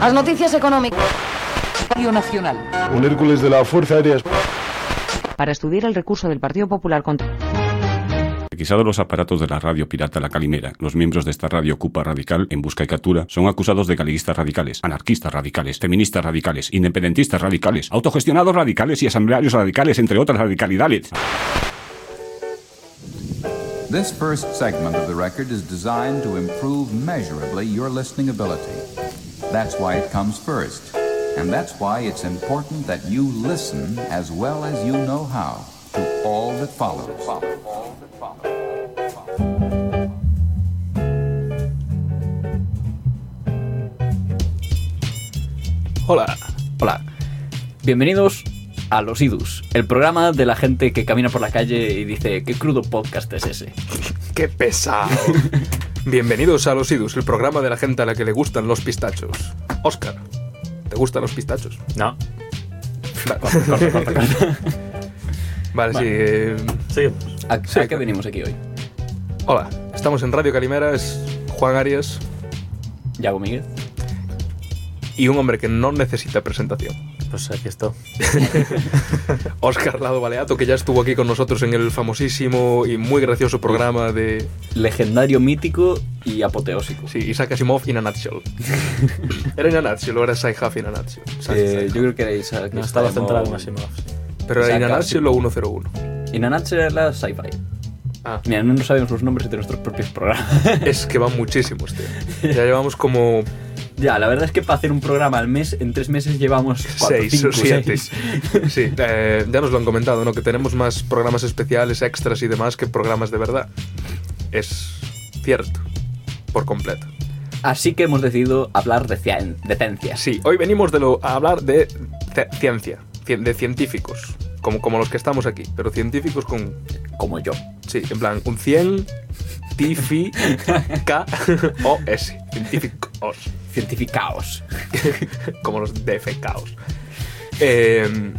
As noticias económicas. Radio Nacional. Un Hércules de la Fuerza Aérea. Para estudiar el recurso del Partido Popular contra... Requisados los aparatos de la radio pirata La Calimera, los miembros de esta radio Cupa Radical, en busca y captura, son acusados de galeguistas radicales, anarquistas radicales, feministas radicales, independentistas radicales, autogestionados radicales y asamblearios radicales, entre otras radicalidades. This first segment of the record is designed to improve measurably your listening ability. That's why it comes first. And that's why it's important that you listen as well as you know how to all that follows. Hola, hola. Bienvenidos a Los Idus, el programa de la gente que camina por la calle y dice, ¿qué crudo podcast es ese? ¡Qué pesado! Bienvenidos a Los Idus, el programa de la gente a la que le gustan los pistachos. Oscar, ¿te gustan los pistachos? No. Vale, sí. eh, ¿A, Sí, a qué venimos aquí hoy? hola, estamos en Radio Calimera, es Juan Arias Yago Miguel. y un hombre que no necesita presentación. Pues aquí estoy. Oscar Lado Baleato, que ya estuvo aquí con nosotros en el famosísimo y muy gracioso programa de Legendario, mítico y apoteósico. sí, Isaac Asimov in a nutshell. ¿Era in a nutshell o era Sci-Half in a nutshell? Eh, yo creo que era Isaac. No estaba centrado en Asimov. sí. Pero era in a Isaac nutshell o 101. Y Nanatsu era la sci-fi. Ah. Mira, no nos sabemos los nombres de nuestros propios programas. Es que van muchísimos, tío. Ya llevamos como ya, la verdad es que para hacer un programa al mes, en tres meses llevamos cuatro, seis cinco, o siete. seis. Sí, eh, ya nos lo han comentado, ¿no? Que tenemos más programas especiales, extras y demás que programas de verdad. Es cierto, por completo. Así que hemos decidido hablar de, cien- de ciencias. Sí, hoy venimos de lo, a hablar de ciencia, cien- de científicos, como, como los que estamos aquí, pero científicos con, Como yo. sí, en plan, un 100, tifi, k, o s, científicos, Cientificaos. como los defecaos. Eh,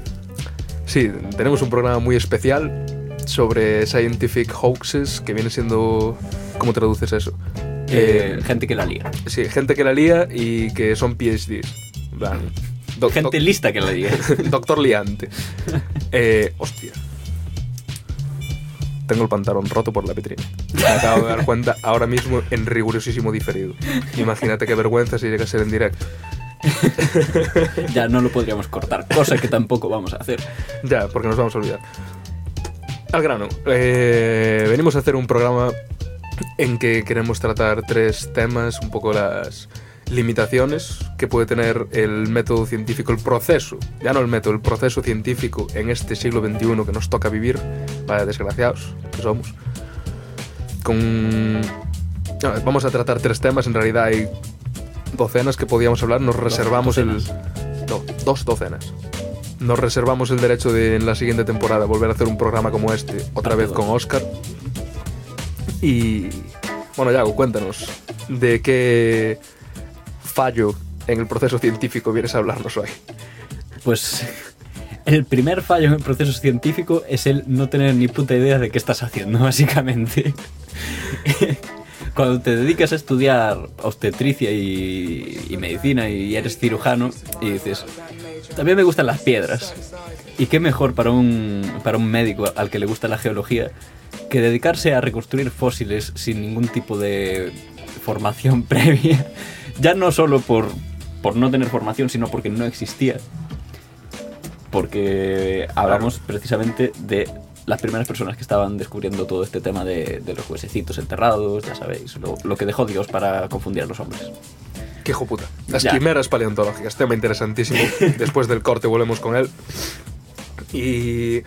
sí, tenemos un programa muy especial sobre scientific hoaxes, que viene siendo... ¿Cómo traduces eso? Eh, Eh, gente que la lía. sí, gente que la lía y que son PhDs. Gente lista que la lía. Doctor Liante. Eh, hostia. Tengo el pantalón roto por la vitrina. Me acabo de dar cuenta ahora mismo en rigurosísimo diferido. Imagínate qué vergüenza si llega a ser en directo. ya no lo podríamos cortar, cosa que tampoco vamos a hacer. Ya, porque nos vamos a olvidar. Al grano. eh, venimos a hacer un programa en que queremos tratar tres temas, un poco las limitaciones que puede tener el método científico, el proceso, ya no el método, el proceso científico en este siglo XXI que nos toca vivir, vaya desgraciados que somos. Con... vamos a tratar tres temas, en realidad hay docenas que podíamos hablar, nos reservamos el... No, dos docenas nos reservamos el derecho de en la siguiente temporada volver a hacer un programa como este, otra vez con Oscar. Y bueno, Yago, cuéntanos de qué fallo en el proceso científico vienes a hablarnos hoy. Pues el primer fallo en el proceso científico es el no tener ni puta idea de qué estás haciendo, básicamente. Cuando te dedicas a estudiar obstetricia y, y medicina y eres cirujano y dices, también me gustan las piedras. ¿Y qué mejor para un, para un médico al que le gusta la geología que dedicarse a reconstruir fósiles sin ningún tipo de formación previa? Ya no solo por, por no tener formación, sino porque no existía porque hablamos precisamente de las primeras personas que estaban descubriendo todo este tema de, de los huesecitos enterrados, ya sabéis, lo, lo que dejó Dios para confundir a los hombres. Qué hijo puta. Las Ya. quimeras paleontológicas, tema interesantísimo. después del corte volvemos con él. Y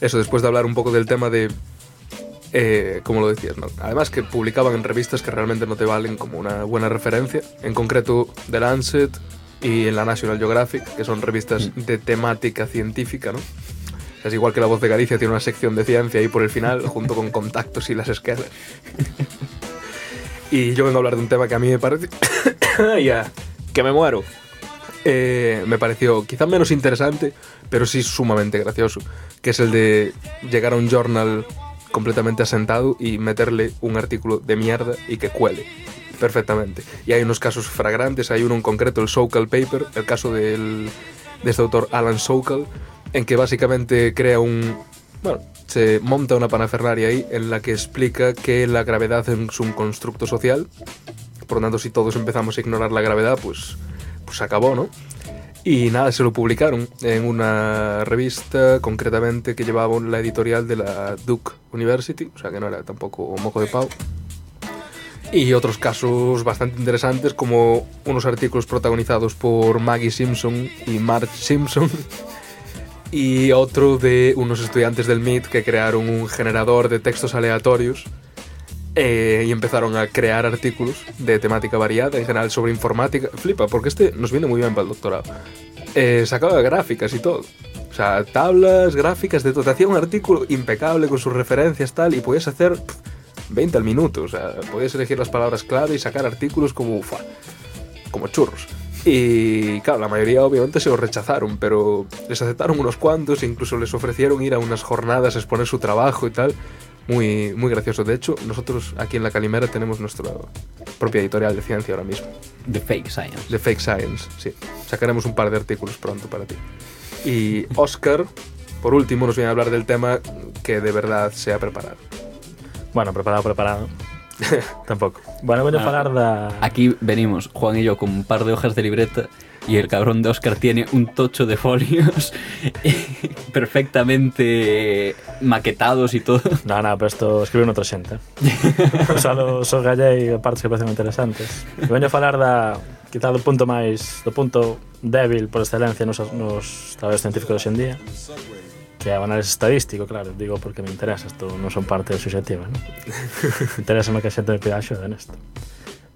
eso, después de hablar un poco del tema de... eh, como lo decías, ¿no? Además que publicaban en revistas que realmente no te valen como una buena referencia. En concreto, The Lancet y en la National Geographic, que son revistas de temática científica, ¿no? Es igual que La Voz de Galicia tiene una sección de ciencia ahí por el final, junto con contactos y las esquelas. Y yo vengo a hablar de un tema que a mí me parece... ya, que me muero. Eh, me pareció quizá menos interesante, pero sí sumamente gracioso, que es el de llegar a un journal completamente asentado y meterle un artículo de mierda y que cuele. Perfectamente. Y hay unos casos fragrantes, hay uno en concreto, el Sokal Paper, el caso del, de este autor Alan Sokal, en que básicamente crea un... Bueno, se monta una panafernaria ahí en la que explica que la gravedad es un constructo social. Por lo tanto, si todos empezamos a ignorar la gravedad, pues, pues acabó, ¿no? Y nada, se lo publicaron en una revista, concretamente, que llevaba la editorial de la Duke University, o sea que no era tampoco moco de pau. Y otros casos bastante interesantes, como unos artículos protagonizados por Maggie Simpson y Marge Simpson. Y otro de unos estudiantes del MIT que crearon un generador de textos aleatorios eh, y empezaron a crear artículos de temática variada, en general sobre informática. Flipa, porque este nos viene muy bien para el doctorado. Eh, sacaba gráficas y todo. O sea, tablas, gráficas, de todo. Te hacía un artículo impecable con sus referencias tal y podías hacer pff, 20 al minuto. O sea, podías elegir las palabras clave y sacar artículos como, ufa, como churros. Y claro, la mayoría obviamente se los rechazaron, pero les aceptaron unos cuantos, e incluso les ofrecieron ir a unas jornadas a exponer su trabajo y tal. Muy, muy gracioso. De hecho, nosotros aquí en La Calimera tenemos nuestra propia editorial de ciencia ahora mismo. The Fake Science. De Fake Science, sí. Sacaremos un par de artículos pronto para ti. Y Oscar, por último, nos viene a hablar del tema que de verdad se ha preparado. Bueno, preparado, preparado. Tampouco. Bueno, voy a Ah. falar da... Aquí venimos, Juan y yo, con un par de hojas de libreta y el cabrón de Oscar tiene un tocho de folios perfectamente maquetados y todo. No, no, pero esto escribe un outra xente. Usa os gallei partes que parecen interesantes. E veño a falar da quizá do punto máis do punto débil por excelencia nos, nos traballos científicos hoxendía que é o análisis estadístico, claro, digo porque me interesa, isto non son parte da subjetiva, ¿no? interesa que a xente me pida axuda nesto.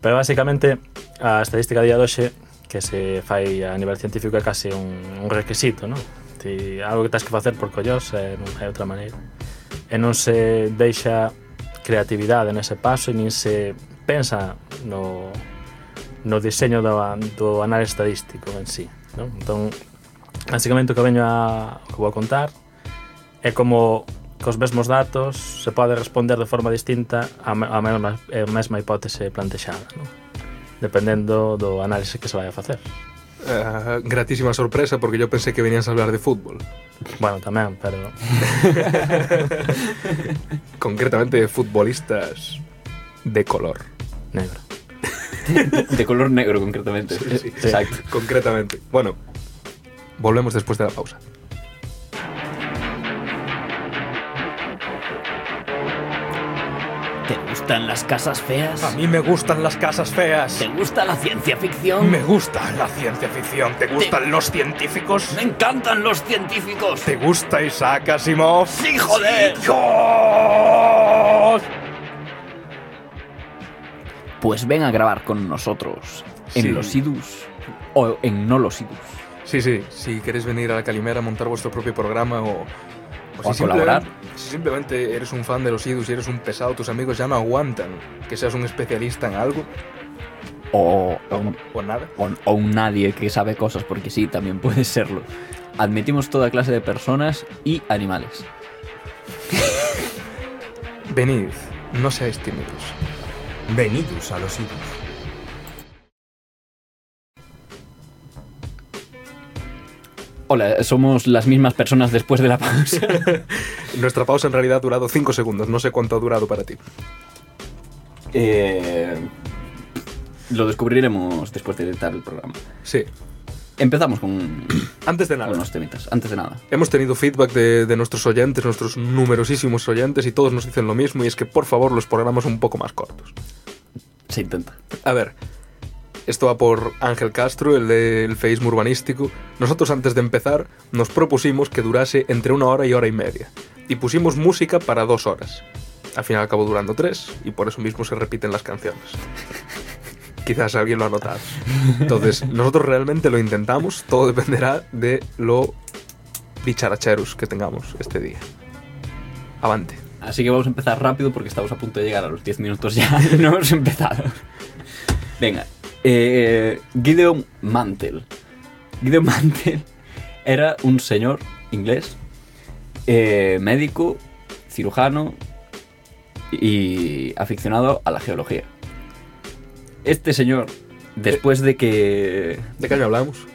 Pero basicamente a estadística día de hoxe que se fai a nivel científico é case un, un requisito, non? Ti, algo que tens que facer por collós e non hai outra maneira. E non se deixa creatividade nese paso e nin se pensa no, no diseño do, do análise estadístico en sí. Non? Entón, basicamente o que veño a, que vou a contar é como cos mesmos datos se pode responder de forma distinta a, a, mesma, a mesma hipótese plantexada. Non? Dependendo do análise que se vai a facer. Ah, gratísima sorpresa porque yo pensé que venías a hablar de fútbol. Bueno, tamén, pero Concretamente de futbolistas de color. negro. De color negro, concretamente. Exacto. Concretamente. Bueno, volvemos después de la pausa. ¿Te gustan las casas feas? A mí me gustan las casas feas. ¿Te gusta la ciencia ficción? Me gusta la ciencia ficción. ¿Te gustan los científicos? Me encantan los científicos. ¿Te gusta Isaac Asimov? ¡Sí, joder! ¡Dios! Pues ven a grabar con nosotros en Sí. los idus o en no los idus. Sí, sí, si queréis venir a la Calimera a montar vuestro propio programa o, O a si colaborar. simplemente- Si simplemente eres un fan de los idus y eres un pesado, tus amigos ya no aguantan que seas un especialista en algo O, o, un- o nada. o- o un nadie que sabe cosas, porque sí, también puede serlo. Admitimos toda clase de personas y animales. Venid, no seáis tímidos. Venidos a los idus. Hola, somos las mismas personas después de la pausa. Nuestra pausa en realidad ha durado 5 segundos, no sé cuánto ha durado para ti. Eh, lo descubriremos después de editar el programa. Sí, Empezamos con, antes de con nada. unos temitas. Antes de nada. Hemos tenido feedback de, de nuestros oyentes, nuestros numerosísimos oyentes, y todos nos dicen lo mismo, y es que por favor los programas un poco más cortos. Se intenta. A ver, esto va por Ángel Castro, el del Facebook urbanístico. Nosotros antes de empezar nos propusimos que durase entre una hora y hora y media. Y pusimos música para dos horas. Al final acabó durando tres y por eso mismo se repiten las canciones. Quizás alguien lo ha notado. Entonces, nosotros realmente lo intentamos, todo dependerá de lo bicharacheros que tengamos este día. Avante. Así que vamos a empezar rápido porque estamos a punto de llegar a los 10 minutos ya. no hemos empezado. Venga. Eh, Gideon Mantel. Gideon Mantel era un señor inglés, eh, médico, cirujano y aficionado a la geología. Este señor, después de que ¿De qué año hablamos?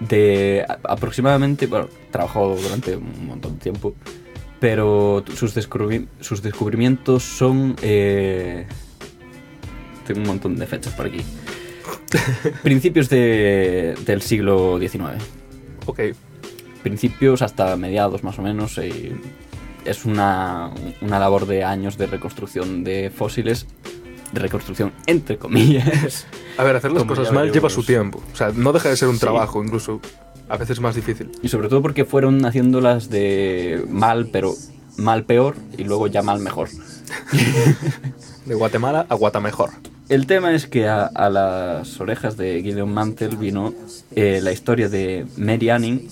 de aproximadamente, bueno, trabajó durante un montón de tiempo, pero sus, descubri- sus descubrimientos son... eh, tengo un montón de fechas por aquí. Principios de- del siglo XIX. Ok. Principios hasta mediados más o menos. y es una, una labor de años de reconstrucción de fósiles, de reconstrucción entre comillas. A ver, hacer las Como cosas mal lleva su tiempo. O sea, no deja de ser un Sí. trabajo, incluso a veces más difícil. Y sobre todo porque fueron haciéndolas de mal, pero mal peor y luego ya mal mejor. De Guatemala a Guatamejor. El tema es que a, a las orejas de Gideon Mantel vino eh, la historia de Mary Anning,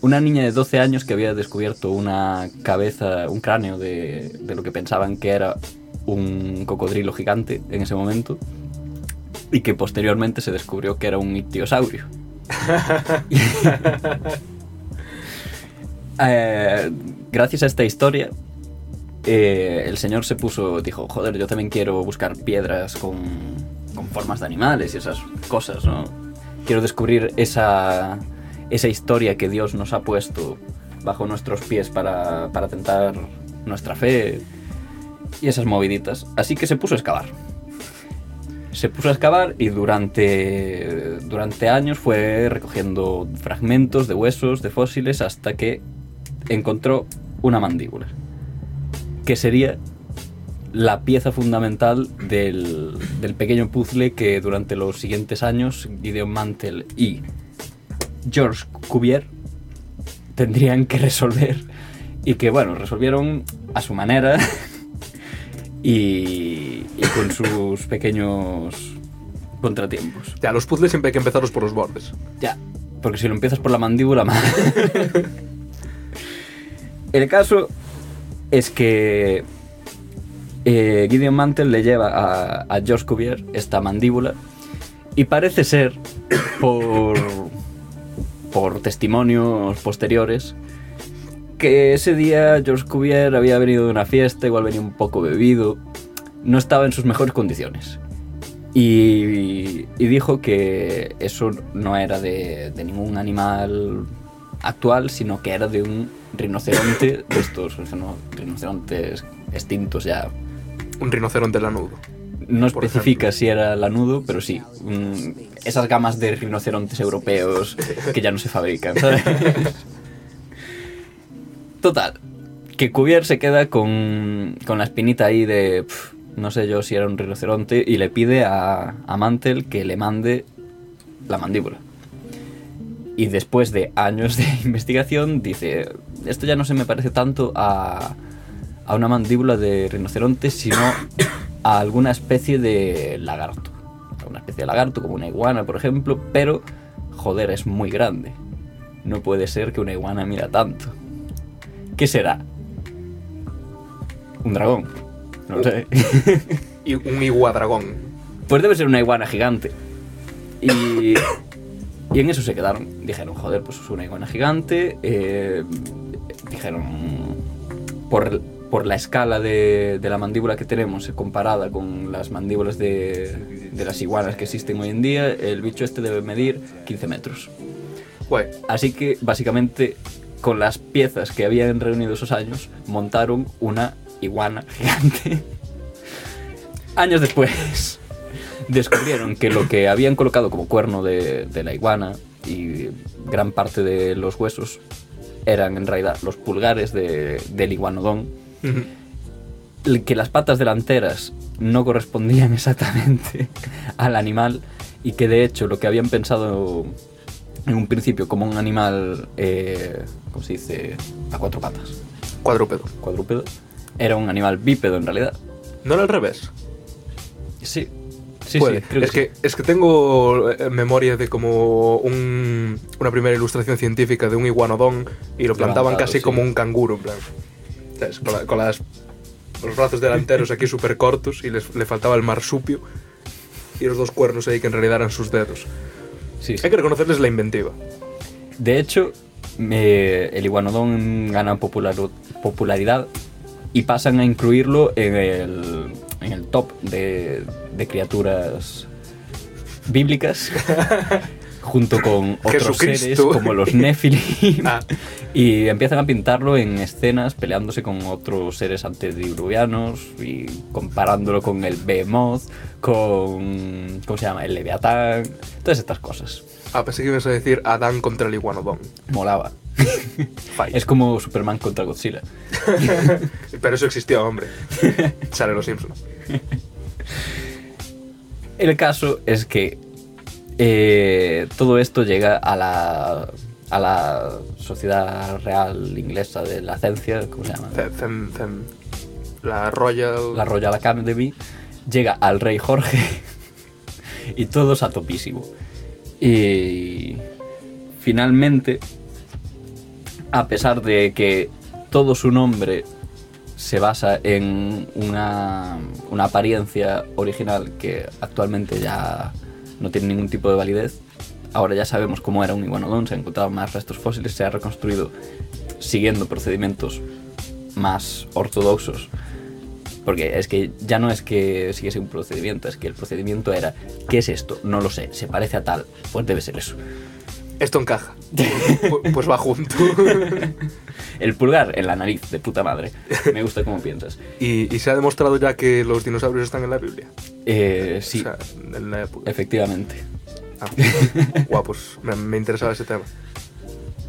una niña de 12 años que había descubierto una cabeza, un cráneo de, de lo que pensaban que era un cocodrilo gigante en ese momento y que posteriormente se descubrió que era un ictiosaurio. Eh, gracias a esta historia, eh, el señor se puso, dijo, joder, yo también quiero buscar piedras con, con formas de animales y esas cosas, ¿no? Quiero descubrir esa, esa historia que Dios nos ha puesto bajo nuestros pies para, para tentar nuestra fe y esas moviditas. Así que se puso a excavar. Se puso a excavar y durante, durante años fue recogiendo fragmentos de huesos, de fósiles, hasta que encontró una mandíbula que sería la pieza fundamental del, del pequeño puzzle que durante los siguientes años Gideon Mantel y George Cuvier tendrían que resolver y que bueno, resolvieron a su manera y, y con sus pequeños contratiempos. Ya, los puzzles siempre hay que empezarlos por los bordes. Ya, porque si lo empiezas por la mandíbula, mal. El caso es que eh, Gideon Mantel le lleva a, George Cuvier esta mandíbula y parece ser, por, por testimonios posteriores, que ese día George Cuvier había venido de una fiesta, igual venía un poco bebido, no estaba en sus mejores condiciones. Y, y dijo que eso no era de ningún animal actual, sino que era de un rinoceronte de estos ¿no? rinocerontes extintos ya. Un rinoceronte lanudo. No especifica si era lanudo, pero sí. esas gamas de rinocerontes europeos que ya no se fabrican. ¿sabes? Total, que Cuvier se queda con, con la espinita ahí de. pf, no sé yo si era un rinoceronte y le pide a, a Mantel que le mande la mandíbula. Y después de años de investigación dice, esto ya no se me parece tanto a, a una mandíbula de rinoceronte, sino a alguna especie de lagarto. A una especie de lagarto, como una iguana, por ejemplo, pero, joder, es muy grande. No puede ser que una iguana mira tanto. ¿Qué será? ¿Un dragón? No lo sé. Y un iguadragón. Pues debe ser una iguana gigante. Y, y en eso se quedaron. Dijeron, joder, pues es una iguana gigante. eh, dijeron, por, por la escala de, de la mandíbula que tenemos eh, comparada con las mandíbulas de, de las iguanas que existen hoy en día, el bicho este debe medir 15 metros. Guay. Así que básicamente con las piezas que habían reunido esos años montaron una iguana gigante. años después descubrieron que lo que habían colocado como cuerno de, de la iguana y gran parte de los huesos eran en realidad los pulgares de- del iguanodón Ujú. el que las patas delanteras no correspondían exactamente al animal y que de hecho lo que habían pensado en un principio como un animal, eh, ¿cómo se dice? A cuatro patas, Cuadrúpedo. cuadrúpedo, era un animal bípedo en realidad. ¿No era al revés? Sí, sí, Puede. sí, creo es, que, que, es que tengo eh, memoria de como un- una primera ilustración científica de un iguanodón y lo plantaban Levantado, casi sí. como un canguro, en plan. ¿Sabes? Con, la- con las, los brazos delanteros aquí súper cortos y les- le faltaba el marsupio y los dos cuernos ahí que en realidad eran sus dedos. sí, sí. Hay que reconocerles la inventiva. De hecho, me- el iguanodón gana popular- popularidad y pasan a incluirlo en el, en el top de, de criaturas bíblicas junto con otros seres como los Nephilim Ah. y empiezan a pintarlo en escenas peleándose con otros seres antediluvianos y comparándolo con el Behemoth, con ¿cómo se llama? el Leviatán, todas estas cosas. Ah, pensé que ibas a decir Adán contra el iguanodón. Molaba. Es como Superman contra Godzilla. Pero eso existió, hombre. Sale los Simpsons. El caso es que eh, todo esto llega a la, a la Sociedad Real Inglesa de la Ciencia, ¿cómo se llama? La Royal... La Royal Academy, llega al rey Jorge y todos a topísimo. Y finalmente, a pesar de que todo su nombre se basa en una, una apariencia original que actualmente ya no tiene ningún tipo de validez, ahora ya sabemos cómo era un iguanodón, se han encontrado más restos fósiles, se ha reconstruido siguiendo procedimientos más ortodoxos porque es que ya no es que siguiese un procedimiento, es que el procedimiento era, ¿qué es esto? No lo sé, se parece a tal, pues debe ser eso. Esto encaja. Pu- pues va junto. El pulgar en la nariz, de puta madre. Me gusta cómo piensas. y, y se ha demostrado ya que los dinosaurios están en la Biblia. Eh, sí, O sea, en la efectivamente. Ah, guau, pues me, me interesaba ese tema.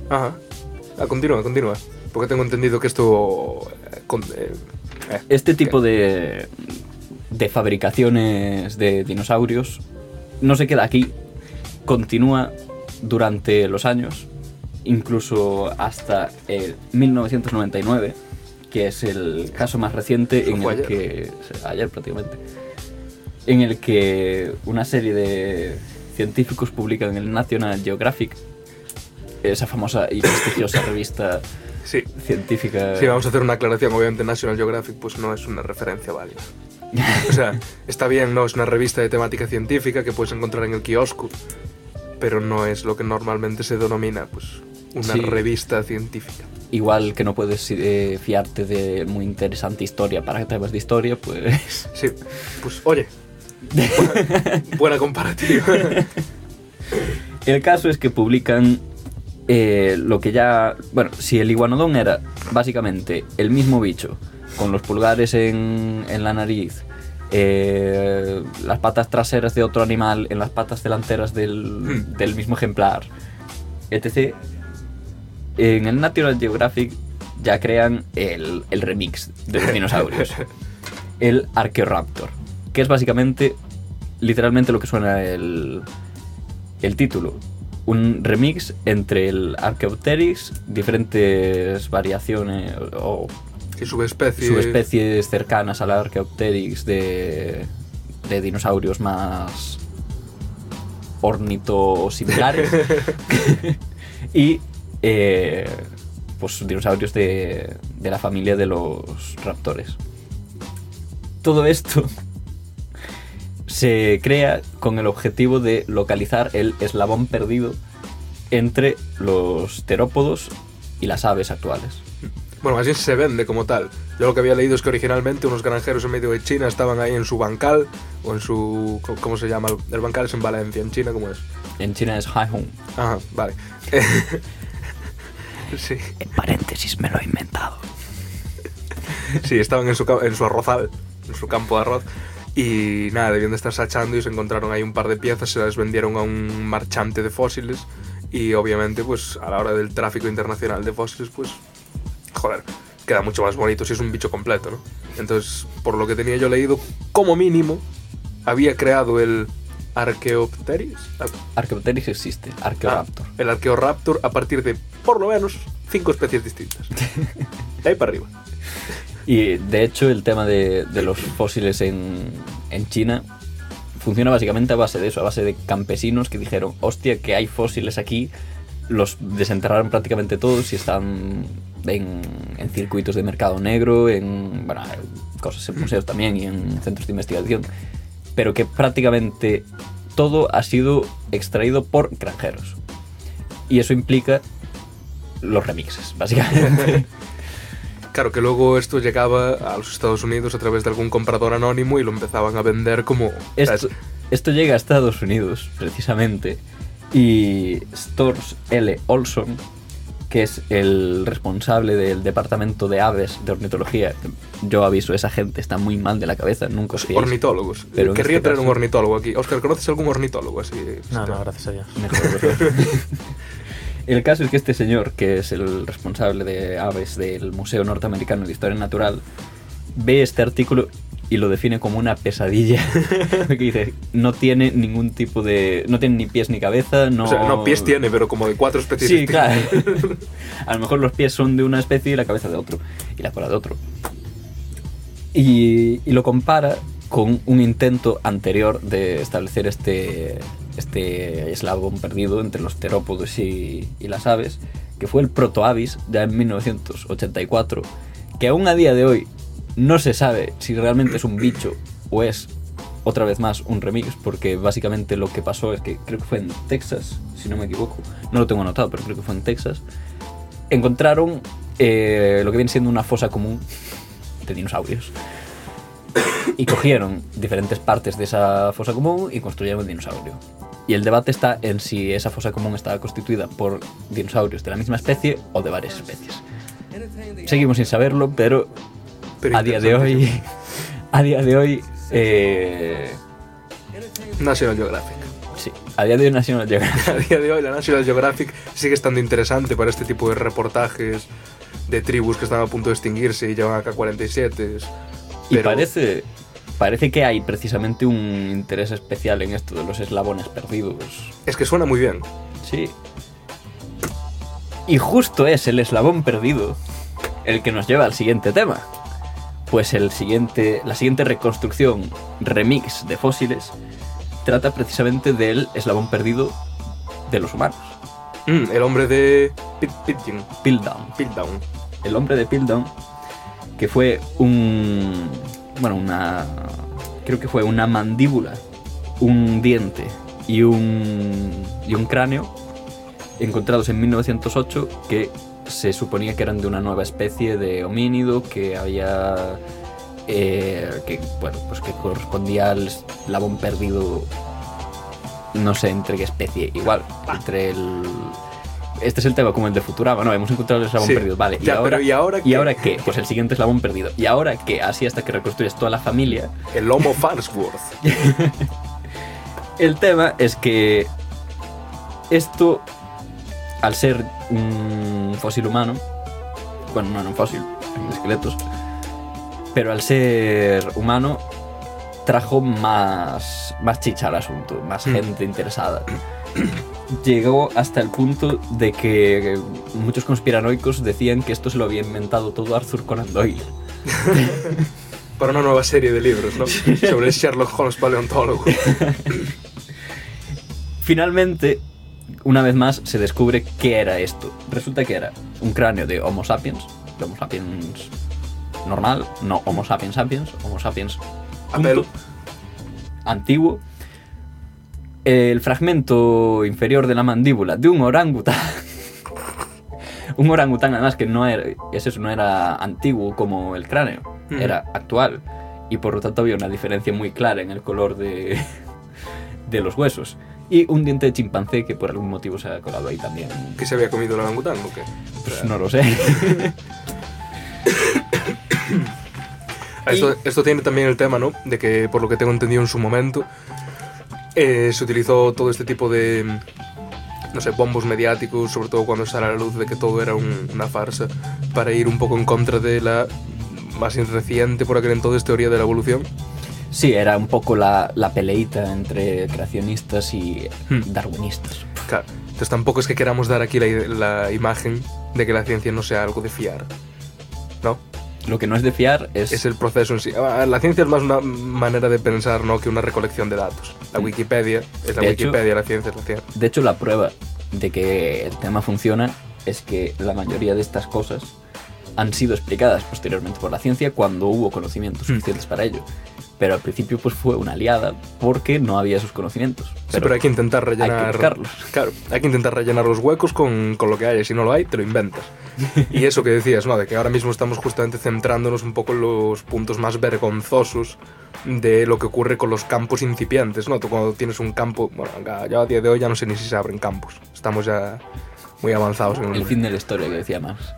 Ajá. Ah, continúa, continúa. Porque tengo entendido que esto... eh, con- eh, eh, Este tipo de, de fabricaciones de dinosaurios no se queda aquí, continúa durante los años, incluso hasta el 1999, que es el caso más reciente en el ayer. que ayer prácticamente, en el que una serie de científicos publican en el National Geographic, esa famosa y prestigiosa revista Sí. científica. Sí, vamos a hacer una aclaración. Obviamente National Geographic pues no es una referencia válida. O sea, está bien, no es una revista de temática científica que puedes encontrar en el kiosco, pero no es lo que normalmente se denomina pues una Sí. revista científica. Igual que no puedes eh, fiarte de muy interesante historia para temas de historia, pues Sí, pues oye, buena, buena comparativa. el caso es que publican eh, lo que ya... Bueno, si el iguanodón era básicamente el mismo bicho, con los pulgares en, en la nariz, eh, las patas traseras de otro animal en las patas delanteras del, del mismo ejemplar, etc. En el National Geographic ya crean el, el remix de los dinosaurios. el Archaeoraptor, que es básicamente, literalmente lo que suena el, el título. Un remix entre el Archaeopteryx, diferentes variaciones o Y subespecies. subespecies cercanas al Archaeopteryx de, de dinosaurios más ornitosimilares y eh, pues dinosaurios de, de la familia de los raptores. Todo esto se crea con el objetivo de localizar el eslabón perdido entre los terópodos y las aves actuales. Bueno, así se vende como tal. Yo lo que había leído es que originalmente unos granjeros en medio de China estaban ahí en su bancal, o en su... ¿Cómo se llama? El bancal es en Valencia, en China, ¿cómo es? En China es Haihong. Ajá, vale. sí, En paréntesis me lo he inventado. sí, estaban en su, en su arrozal, en su campo de arroz. Y nada, debían de estar sachando y se encontraron ahí un par de piezas, se las vendieron a un marchante de fósiles. Y obviamente, pues a la hora del tráfico internacional de fósiles, pues joder, queda mucho más bonito si es un bicho completo, ¿no? Entonces, por lo que tenía yo leído, como mínimo, había creado el Archaeopteryx. Ar- Archaeopteryx existe, Archaeoraptor. Ah, el Archaeoraptor a partir de, por lo menos, cinco especies distintas. De ahí para arriba. Y de hecho el tema de, de los fósiles en, en China funciona básicamente a base de eso, a base de campesinos que dijeron, hostia, que hay fósiles aquí, los desenterraron prácticamente todos y están en, en circuitos de mercado negro, en bueno, cosas en museos también y en centros de investigación, pero que prácticamente todo ha sido extraído por granjeros. Y eso implica los remixes, básicamente. Claro que luego esto llegaba a los Estados Unidos a través de algún comprador anónimo y lo empezaban a vender como... Esto. Esto llega a Estados Unidos, precisamente, y Stores L. Olson, que es el responsable del departamento de aves de ornitología, yo aviso, esa gente está muy mal de la cabeza, nunca os. Ornitólogos. Pero Querría este tener un ornitólogo aquí. Oscar, ¿conoces algún ornitólogo así? No, no, gracias a Dios. Mejor, mejor. El caso es que este señor, que es el responsable de aves del Museo Norteamericano de Historia Natural, ve este artículo y lo define como una pesadilla. que dice, no tiene ningún tipo de... No tiene ni pies ni cabeza, no... O sea, no, pies tiene, pero como de cuatro especies Sí, claro. A lo mejor los pies son de una especie y la cabeza de otro. Y la cola de otro. Y, y lo compara con un intento anterior de establecer este, este eslabón perdido entre los terópodos y, y las aves, que fue el protoavis ya en 1984, que aún a día de hoy no se sabe si realmente es un bicho o es otra vez más un remix, porque básicamente lo que pasó es que creo que fue en Texas, si no me equivoco, no lo tengo anotado, pero creo que fue en Texas, encontraron eh, lo que viene siendo una fosa común de dinosaurios. Y cogieron diferentes partes de esa fosa común y construyeron un dinosaurio. Y el debate está en si esa fosa común estaba constituida por dinosaurios de la misma especie o de varias especies. Seguimos sin saberlo, pero, Pero a día de hoy, a día de hoy, eh, National Geographic. sí, a día de hoy National Geographic A día de hoy la National Geographic sigue estando interesante para este tipo de reportajes de tribus que están a punto de extinguirse y llevan acá 47. Y Pero- parece, parece que hay precisamente un interés especial en esto de los eslabones perdidos. Es que suena muy bien. Sí. Y justo es el eslabón perdido el que nos lleva al siguiente tema. Pues el siguiente, la siguiente reconstrucción, remix de fósiles, trata precisamente del eslabón perdido de los humanos. Mm, el hombre de. Piltdown. Piltdown. el hombre de Piltdown, que fue un. Bueno, una. Creo que fue una mandíbula, un diente y un. y un cráneo encontrados en 1908 que se suponía que eran de una nueva especie de homínido que había. eh, que, bueno, pues que correspondía al eslabón perdido. No sé entre qué especie, igual, entre el. Este es el tema como el de Futurama, ¿no? Hemos encontrado el eslabón Sí. perdido, vale. Ya, y, ahora, pero ¿y ahora ¿Y qué? ahora qué? Pues el siguiente eslabón perdido. ¿Y ahora qué? Así hasta que reconstruyes toda la familia. El Homo Farnsworth. El tema es que esto, al ser un fósil humano, bueno, no era un fósil, eran esqueletos, pero al ser humano trajo más, más chicha al asunto, más Mm. gente interesada. Llegó hasta el punto de que muchos conspiranoicos decían que esto se lo había inventado todo Arthur Conan Doyle. Para una nueva serie de libros, ¿no? Sobre el Sherlock Holmes paleontólogo. Finalmente, una vez más, se descubre qué era esto. Resulta que era un cráneo de Homo sapiens, de Homo sapiens normal, no Homo sapiens sapiens, Homo sapiens punto, antiguo. El fragmento inferior de la mandíbula de un orangután. un orangután, además, que no era, es eso, no era antiguo como el cráneo, Ujú. era actual. Y por lo tanto había una diferencia muy clara en el color de, de los huesos. Y un diente de chimpancé que por algún motivo se ha colado ahí también. ¿Que se había comido el orangután o qué? Pues no lo sé. Esto, esto tiene también el tema, ¿no? De que, por lo que tengo entendido en su momento, eh, se utilizó todo este tipo de, no sé, bombos mediáticos, sobre todo cuando sale a la luz de que todo era un- una farsa, para ir un poco en contra de la más reciente, por aquel entonces, teoría de la evolución. Sí, era un poco la, la peleita entre creacionistas y Hmm. darwinistas. Claro. Entonces tampoco es que queramos dar aquí la, la imagen de que la ciencia no sea algo de fiar. ¿No? Lo que no es de fiar es... Es el proceso en sí. Ah, La ciencia es más una manera de pensar, ¿no? Que una recolección de datos. La Wikipedia es la De hecho- Wikipedia, la ciencia es la ciencia. De hecho, la prueba de que el tema funciona es que la mayoría de estas cosas han sido explicadas posteriormente por la ciencia cuando hubo conocimientos suficientes para ello. Pero al principio pues fue una aliada porque no había esos conocimientos. Sí, pero hay que intentar hay que rellenar. Claro, hay que intentar rellenar los huecos con, con lo que hay. Si no lo hay, te lo inventas. y eso que decías, ¿no? De que ahora mismo estamos justamente centrándonos un poco en los puntos más vergonzosos de lo que ocurre con los campos incipientes, ¿no? Tú cuando tienes un campo. Bueno, ya a día de hoy ya no sé ni si se abren campos. Estamos ya muy avanzados en El fin de la historia que decía Marx.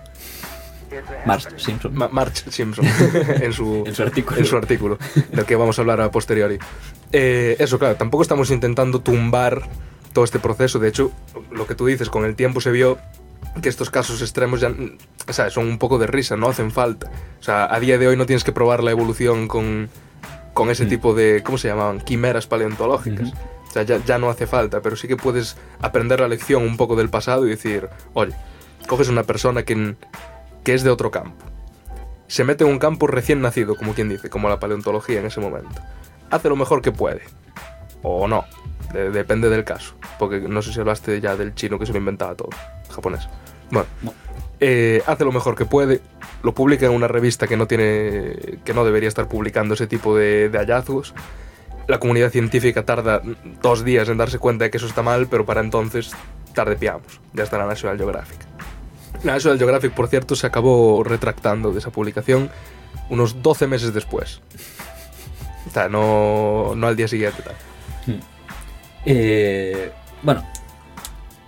Marx Simpson. Ma- March Simpson en su, En su artículo. en su artículo, del que vamos a hablar a posteriori. Eh, eso, claro, tampoco estamos intentando tumbar todo este proceso. De hecho, lo que tú dices, con el tiempo se vio que estos casos extremos ya o sea, son un poco de risa, no hacen falta. O sea, a día de hoy no tienes que probar la evolución con, con ese Mm. tipo de, ¿cómo se llamaban? Quimeras paleontológicas. O sea, ya, ya no hace falta, pero sí que puedes aprender la lección un poco del pasado y decir, oye, coges una persona que, que es de otro campo, se mete en un campo recién nacido, como quien dice, como la paleontología en ese momento. Hace lo mejor que puede. O no. De- depende del caso. Porque no sé si hablaste ya del chino que se lo inventaba todo. Japonés. Bueno. No. eh, hace lo mejor que puede. Lo publica en una revista que no tiene. que no debería estar publicando ese tipo de, de hallazgos. La comunidad científica tarda dos días en darse cuenta de que eso está mal, pero para entonces tarde piamos. Ya está la National Geographic. National Geographic, por cierto, se acabó retractando de esa publicación unos 12 meses después. O sea, no, no al día siguiente. tal. Eh, bueno,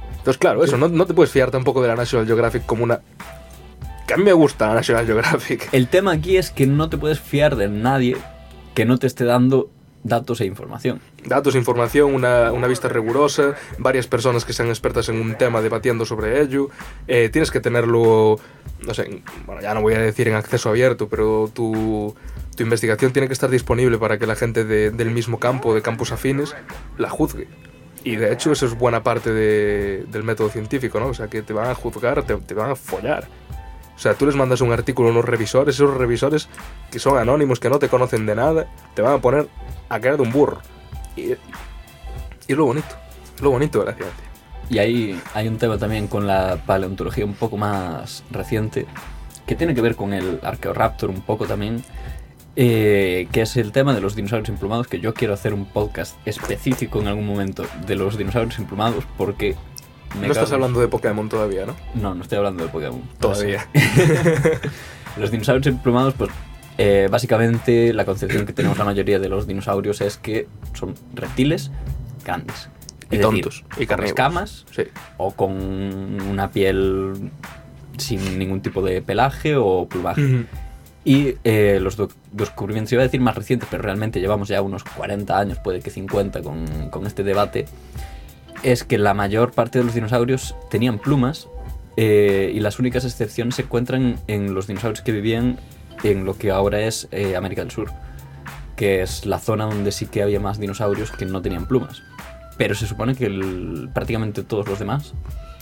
Entonces, claro, eso, no, no te puedes fiar tampoco de la National Geographic como una... Que a mí me gusta la National Geographic. el tema aquí es que no te puedes fiar de nadie que no te esté dando datos e información. Datos, información, una, una vista rigurosa, varias personas que sean expertas en un tema debatiendo sobre ello. Eh, tienes que tenerlo, no sé, en- bueno, ya no voy a decir en acceso abierto, pero tu, tu investigación tiene que estar disponible para que la gente de- del mismo campo, de campos afines, la juzgue. Y de hecho eso es buena parte de- del método científico, ¿no? O sea, que te van a juzgar, te, te van a follar. O sea, tú les mandas un artículo a unos revisores, esos revisores que son anónimos, que no te conocen de nada, te van a poner a caer de un burro. Y, y es lo bonito, es lo bonito de la ciencia. Y ahí hay un tema también con la paleontología un poco más reciente, que tiene que ver con el Archaeoraptor un poco también, eh, que es el tema de los dinosaurios emplumados, que yo quiero hacer un podcast específico en algún momento de los dinosaurios emplumados, porque... me no estás hablando de Pokémon todavía, ¿no? No, no estoy hablando de Pokémon. Todavía. Los dinosaurios emplumados, pues eh, básicamente la concepción que tenemos la mayoría de los dinosaurios es que son reptiles grandes. Y decir, tontos, y con carnívoros. escamas Sí. o con una piel sin ningún tipo de pelaje o plumaje. Y eh, los descubrimientos, iba a decir más recientes, pero realmente llevamos ya unos 40 años, puede que 50 con, con este debate, es que la mayor parte de los dinosaurios tenían plumas eh, y las únicas excepciones se encuentran en los dinosaurios que vivían en lo que ahora es eh, América del Sur, que es la zona donde sí que había más dinosaurios que no tenían plumas. Pero se supone que el- prácticamente todos los demás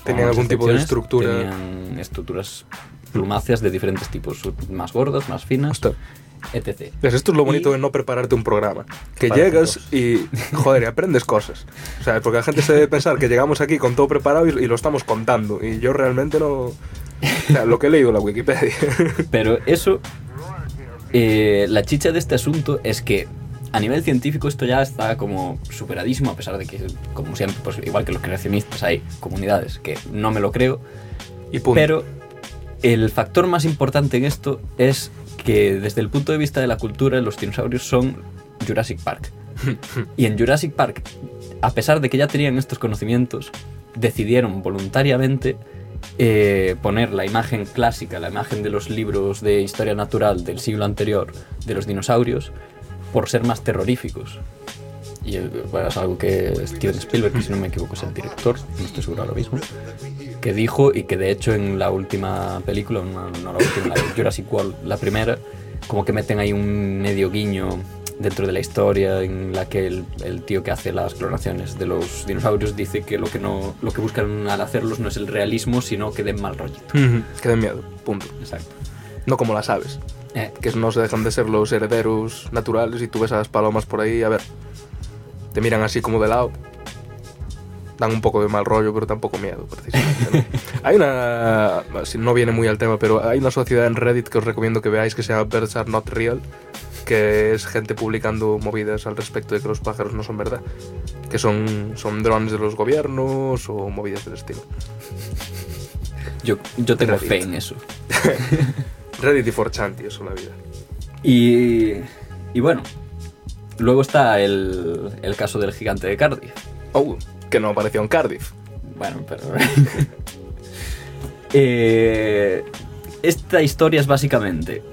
Tenían algún tipo de estructura. Tenían estructuras plumáceas de diferentes tipos, más gordas, más finas, Hostia. etc. Pues esto es lo bonito Y- de no prepararte un programa. Que Parecen llegas y, joder, y aprendes cosas. O sea, porque la gente se debe pensar que llegamos aquí con todo preparado y, y lo estamos contando. Y yo realmente no... O sea, lo que he leído en la Wikipedia. Pero eso, eh, la chicha de este asunto es que a nivel científico esto ya está como superadísimo, a pesar de que, como siempre, pues igual que los creacionistas hay comunidades que no me lo creo, y punto. pero el factor más importante en esto es que desde el punto de vista de la cultura los dinosaurios son Jurassic Park. y en Jurassic Park, a pesar de que ya tenían estos conocimientos, decidieron voluntariamente eh, poner la imagen clásica, la imagen de los libros de historia natural del siglo anterior de los dinosaurios, por ser más terroríficos. Y eh, bueno, es algo que Steven Spielberg, si no me equivoco es el director, no estoy seguro ahora mismo, que dijo y que de hecho en la última película, no, no la última, la Jurassic World, la primera, como que meten ahí un medio guiño dentro de la historia en la que el, el tío que hace las clonaciones de los dinosaurios dice que lo que no lo que buscan al hacerlos no es el realismo sino que den mal rollito. que den miedo, punto. Exacto. No como las aves. Eh, Que no se dejan de ser los herederos naturales y tú ves a las palomas por ahí, a ver, te miran así como de lado. Dan un poco de mal rollo, pero tampoco miedo, precisamente. hay una. No viene muy al tema, pero hay una sociedad en Reddit que os recomiendo que veáis que se llama Birds Are Not Real. Que es gente publicando movidas al respecto de que los pájaros no son verdad, que son, son drones de los gobiernos o movidas del estilo. Yo, yo tengo Reddit. fe en eso. Reddit y 4chan, tío, son la vida. Y, y bueno, luego está el, el caso del gigante de Cardiff. Oh, que no apareció en Cardiff. Bueno, pero... Eh, esta historia es básicamente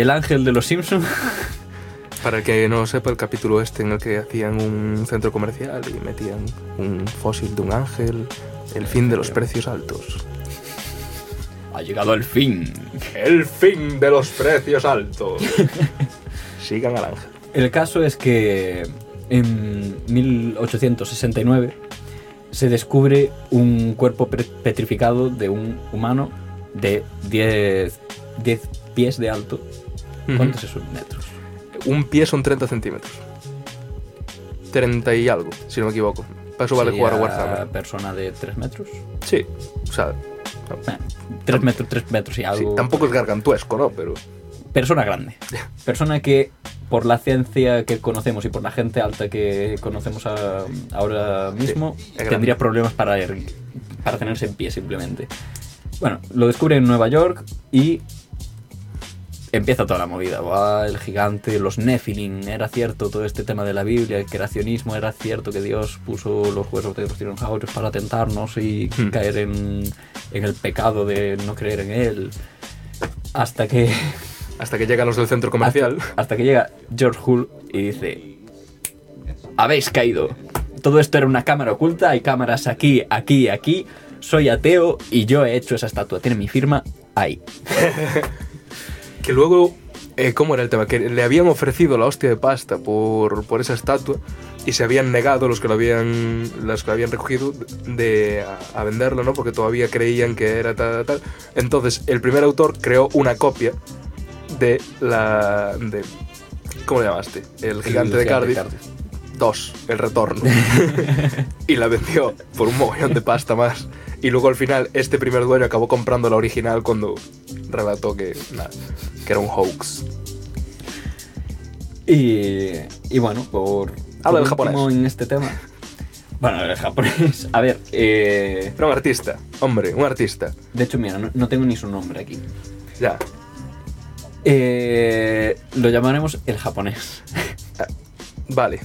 el ángel de los Simpsons. Para el que no sepa, el capítulo este en el que hacían un centro comercial y metían un fósil de un ángel, el fin de los precios altos. ha llegado el fin. El fin de los precios altos. Sigan al ángel. El caso es que en 1869 se descubre un cuerpo petrificado de un humano de 10, 10 pies de alto. ¿Cuántos es un metros? Un pie son 30 centímetros. 30 y algo, si no me equivoco. Para eso vale jugar a Warhammer. persona de 3 metros. Sí, o sea, 3 metros, 3 metros y sí, algo. tampoco es gargantuesco, ¿no? Pero Persona grande. Persona que por la ciencia que conocemos y por la gente alta que conocemos a- ahora mismo, tendría problemas para, para tenerse en pie simplemente. Bueno, lo descubre en Nueva York y empieza toda la movida. Buah, el gigante, los Nephilim, era cierto todo este tema de la Biblia, el creacionismo, era cierto que Dios puso los huesos de los dinosaurios para tentarnos y Hmm. caer en, en el pecado de no creer en él. Hasta que hasta que llegan los del centro comercial. hasta, hasta que llega George Hull y dice: Habéis caído. Todo esto era una cámara oculta. Hay cámaras aquí, aquí, aquí. Soy ateo y yo he hecho esa estatua. Tiene mi firma ahí. Que luego, eh, ¿cómo era el tema? Que le habían ofrecido la hostia de pasta por, por esa estatua y se habían negado los que lo habían, los que habían recogido de, a, a venderlo, ¿no? Porque todavía creían que era tal, tal. Entonces, el primer autor creó una copia de la... De, ¿Cómo le llamaste? El gigante de Cardiff. Dos, el retorno. y la vendió por un mogollón de pasta más. Y luego al final este primer dueño acabó comprando la original cuando relató que, era un hoax. Y, y bueno, por, Habla del japonés. en este tema. Bueno, el japonés. A ver, eh, Era un artista, hombre, un artista. de hecho, mira, no, no tengo ni su nombre aquí. Ya. Eh, lo llamaremos el japonés. Vale.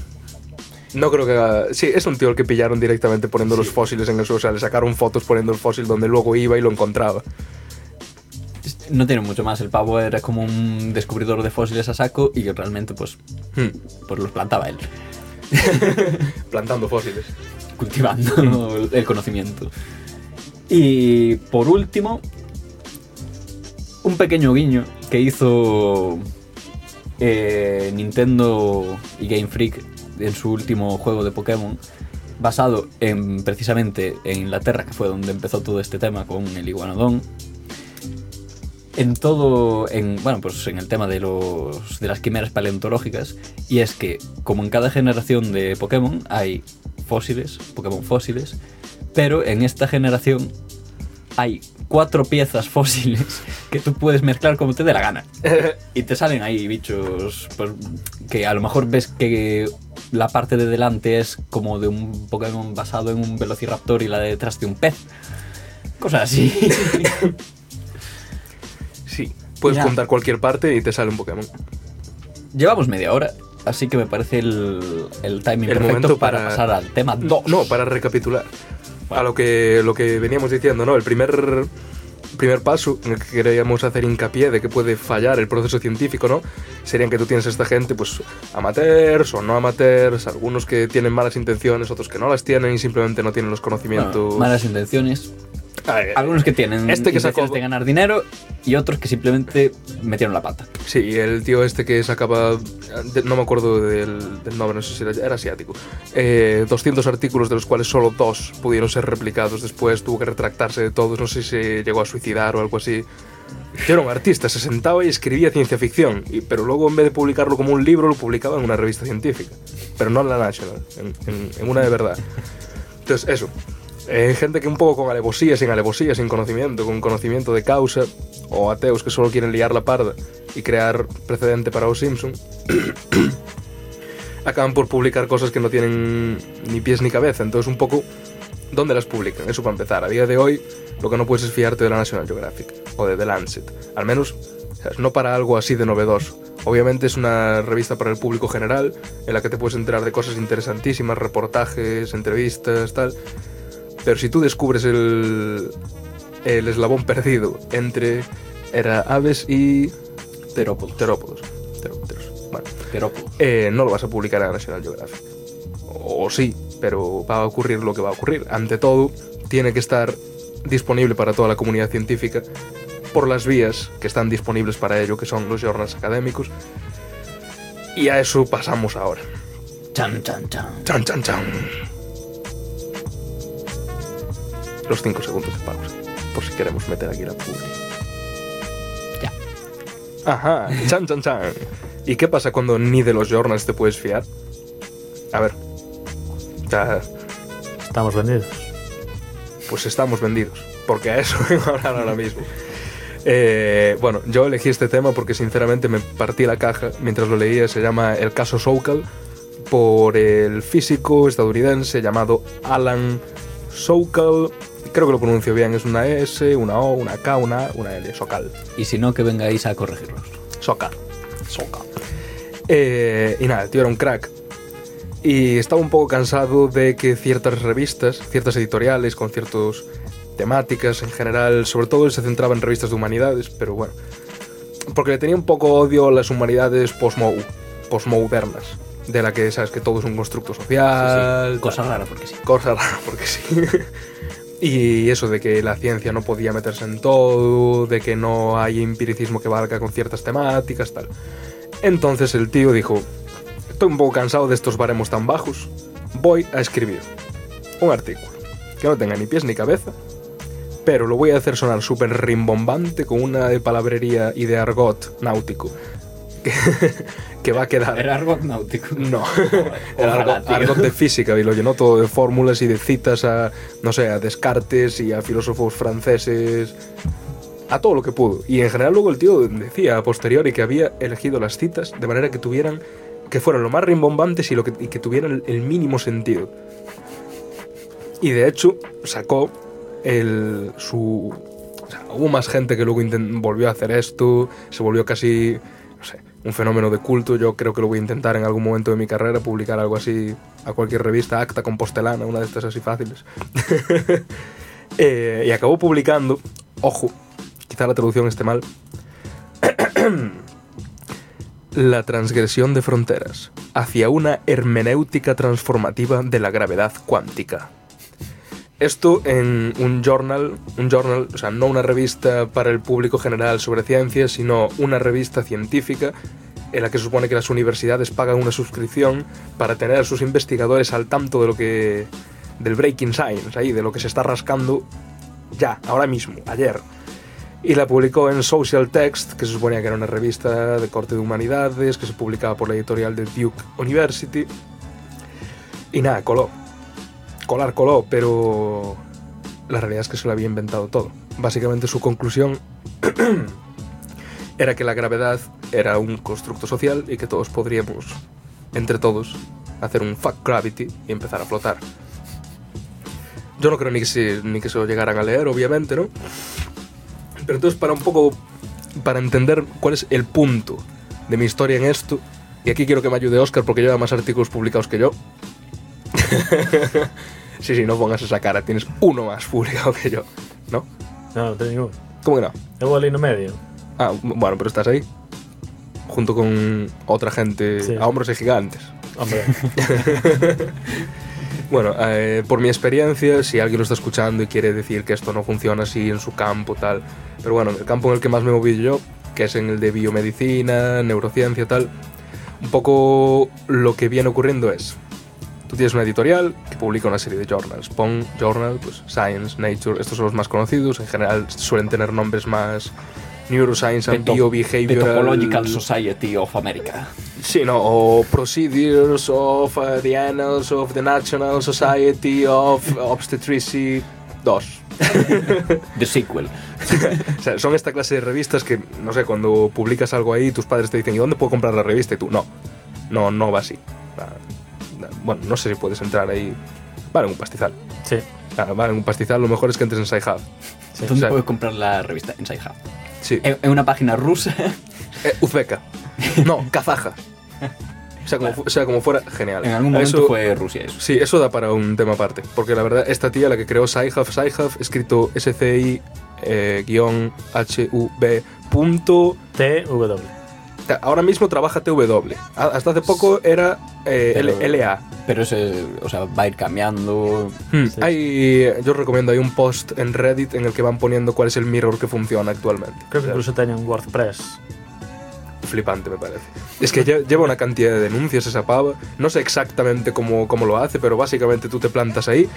No creo que haga- Sí, es un tío el que pillaron directamente poniendo los fósiles en el suelo. O sea, le sacaron fotos poniendo el fósil donde luego iba y lo encontraba. No tiene mucho más. El pavo era como un descubridor de fósiles a saco y que realmente, pues, Hmm. pues los plantaba él. Plantando fósiles. cultivando el conocimiento. Y por último, un pequeño guiño que hizo eh, Nintendo y Game Freak en su último juego de Pokémon, basado en precisamente en Inglaterra, que fue donde empezó todo este tema con el iguanodón. En todo, en, bueno, pues en el tema de, los, de las quimeras paleontológicas, y es que, como en cada generación de Pokémon, hay fósiles, Pokémon fósiles, pero en esta generación hay cuatro piezas fósiles que tú puedes mezclar como te dé la gana. Y te salen ahí bichos pues, que a lo mejor ves que la parte de delante es como de un Pokémon basado en un Velociraptor y la de detrás de un pez. Cosas así. Sí. Puedes juntar cualquier parte y te sale un Pokémon. Llevamos media hora, así que me parece el, el timing El perfecto momento para, para- pasar al tema 2. No, no, para recapitular. A lo que, lo que veníamos diciendo, ¿no? El primer, primer paso en el que queríamos hacer hincapié de que puede fallar el proceso científico, ¿no? Serían que tú tienes a esta gente, pues, amateurs o no amateurs, algunos que tienen malas intenciones, otros que no las tienen y simplemente no tienen los conocimientos. Bueno, malas intenciones. Ay, Algunos que tienen Este que sacó- de ganar dinero y otros que simplemente metieron la pata. Sí, el tío este que sacaba, no me acuerdo del, del nombre, no sé si era, era asiático, eh, 200 artículos de los cuales solo dos pudieron ser replicados después, tuvo que retractarse de todos, no sé si se llegó a suicidar o algo así. Yo era un artista, se sentaba y escribía ciencia ficción, y- pero luego en vez de publicarlo como un libro, lo publicaba en una revista científica, pero no en la National, en, en- en una de verdad. Entonces, eso. Eh, gente que un poco con alevosía, sin alevosía, sin conocimiento, con conocimiento de causa, o ateos que solo quieren liar la parda y crear precedente para los Simpson, acaban por publicar cosas que no tienen ni pies ni cabeza. Entonces, un poco, ¿dónde las publican? Eso para empezar. A día de hoy, lo que no puedes es fiarte de la National Geographic o de The Lancet. Al menos, no para algo así de novedoso. Obviamente es una revista para el público general, en la que te puedes enterar de cosas interesantísimas, reportajes, entrevistas, tal. Pero si tú descubres el, el eslabón perdido entre era aves y Terópodos. terópodos, bueno, Terópodos. eh, no lo vas a publicar en la National Geographic. O, o sí, pero va a ocurrir lo que va a ocurrir. Ante todo, tiene que estar disponible para toda la comunidad científica por las vías que están disponibles para ello, que son los journals académicos. Y a eso pasamos ahora. Chan, chan, chan. Chan, chan, chan. Los 5 segundos de pausa, por si queremos meter aquí la publi. Ya. Ajá, chan, chan, chan. ¿Y qué pasa cuando ni de los journals te puedes fiar? A ver. Ya, Estamos vendidos. pues estamos vendidos. Porque a eso vengo a hablar ahora mismo. Eh, bueno, yo elegí este tema porque sinceramente me partí la caja mientras lo leía. Se llama El caso Sokal por el físico estadounidense llamado Alan Sokal. Creo que lo pronuncio bien, es una S, una O, una K, una A, una L, Sokal. Y si no, que vengáis a corregirlos. Sokal. Sokal. Eh, y nada, el tío era un crack. Y estaba un poco cansado de que ciertas revistas, ciertas editoriales con ciertas temáticas en general, sobre todo él se centraba en revistas de humanidades, pero bueno. Porque le tenía un poco odio a las humanidades postmo postmodernas, de la que sabes que todo es un constructo social. Cosa rara, porque sí. Cosa rara, porque sí. y eso de que la ciencia no podía meterse en todo, de que no hay empiricismo que valga con ciertas temáticas, tal. Entonces el tío dijo, estoy un poco cansado de estos baremos tan bajos, voy a escribir un artículo que no tenga ni pies ni cabeza, pero lo voy a hacer sonar súper rimbombante con una de palabrería y de argot náutico que, que va a quedar... Era argot náutico. No, Ojalá, argot, argot de física y lo llenó todo de fórmulas y de citas a, no sé, a Descartes y a filósofos franceses, a todo lo que pudo. Y en general luego el tío decía a posteriori que había elegido las citas de manera que tuvieran, que fueran lo más rimbombantes y, lo que, y que tuvieran el, el mínimo sentido. Y de hecho sacó el, su... o sea, hubo más gente que luego volvió a hacer esto, se volvió casi, un fenómeno de culto. Yo creo que lo voy a intentar en algún momento de mi carrera, publicar algo así a cualquier revista, acta compostelana, una de estas así fáciles. Eh, y acabó publicando, ojo, quizá la traducción esté mal, La transgresión de fronteras hacia una hermenéutica transformativa de la gravedad cuántica. Esto en un journal, un journal, o sea, no una revista para el público general sobre ciencias, sino una revista científica en la que se supone que las universidades pagan una suscripción para tener a sus investigadores al tanto de lo que del breaking science, ahí de lo que se está rascando ya, ahora mismo, ayer. Y la publicó en Social Text, que se suponía que era una revista de corte de humanidades, que se publicaba por la editorial de Duke University. Y nada, coló. Colar coló, pero la realidad es que se lo había inventado todo. Básicamente su conclusión era que la gravedad era un constructo social y que todos podríamos, entre todos, hacer un fuck gravity y empezar a flotar. Yo no creo ni que, se, ni que se lo llegaran a leer, obviamente, ¿no? Pero entonces para un poco, para entender cuál es el punto de mi historia en esto, y aquí quiero que me ayude Oscar porque lleva más artículos publicados que yo. sí, sí, no pongas esa cara, tienes uno más publicado que yo, ¿no? No, non teño ningún. ¿Cómo que no? Eu vou ali no medio. Ah, bueno, pero estás ahí. Junto con otra gente Sí. a hombros y gigantes. Hombre, Bueno, eh, por mi experiencia, si alguien lo está escuchando y quiere decir que esto no funciona así en su campo, tal. Pero bueno, el campo en el que más me he movido yo, que es en el de biomedicina, neurociencia, tal, un poco lo que viene ocurriendo es. Tú tienes una editorial que publica una serie de journals. Pon journal, pues Science, Nature, estos son los más conocidos. En general suelen tener nombres más Neuroscience and Biobehavioral... Topological Society of America. Sí, no, o Procedures of uh, the Annals of the National Society of Obstetricy 2. The sequel. O sea, son esta clase de revistas que, no sé, cuando publicas algo ahí, tus padres te dicen, ¿y dónde puedo comprar la revista? Y tú, no, no, no va así. Bueno, no sé si puedes entrar ahí. Vale, en un pastizal. Sí. Ah, vale, en un pastizal, lo mejor es que entres en SciHub. ¿Dónde o sea- puedo comprar la revista? En SciHub. Sí. En, en una página rusa. Eh, uzbeca. No, kazaja. O sea, como, fu- o sea, como fuera, genial. En algún momento Eso- fue Rusia eso. Sí, eso da para un tema aparte. Porque la verdad, esta tía, la que creó SciHub, SciHub, escrito SCI eh, Ahora mismo trabaja TW. A- Hasta hace poco era eh, Pero- LA. Pero ese, o sea, va a ir cambiando. Hmm, Sí. Hay, yo recomiendo, hay un post en Reddit en el que van poniendo cuál es el mirror que funciona actualmente. Creo que O sea, incluso teñen WordPress. flipante, me parece. Es que lle- lleva una cantidad de denuncias esa pava. No sé exactamente cómo, cómo lo hace, pero básicamente tú te plantas ahí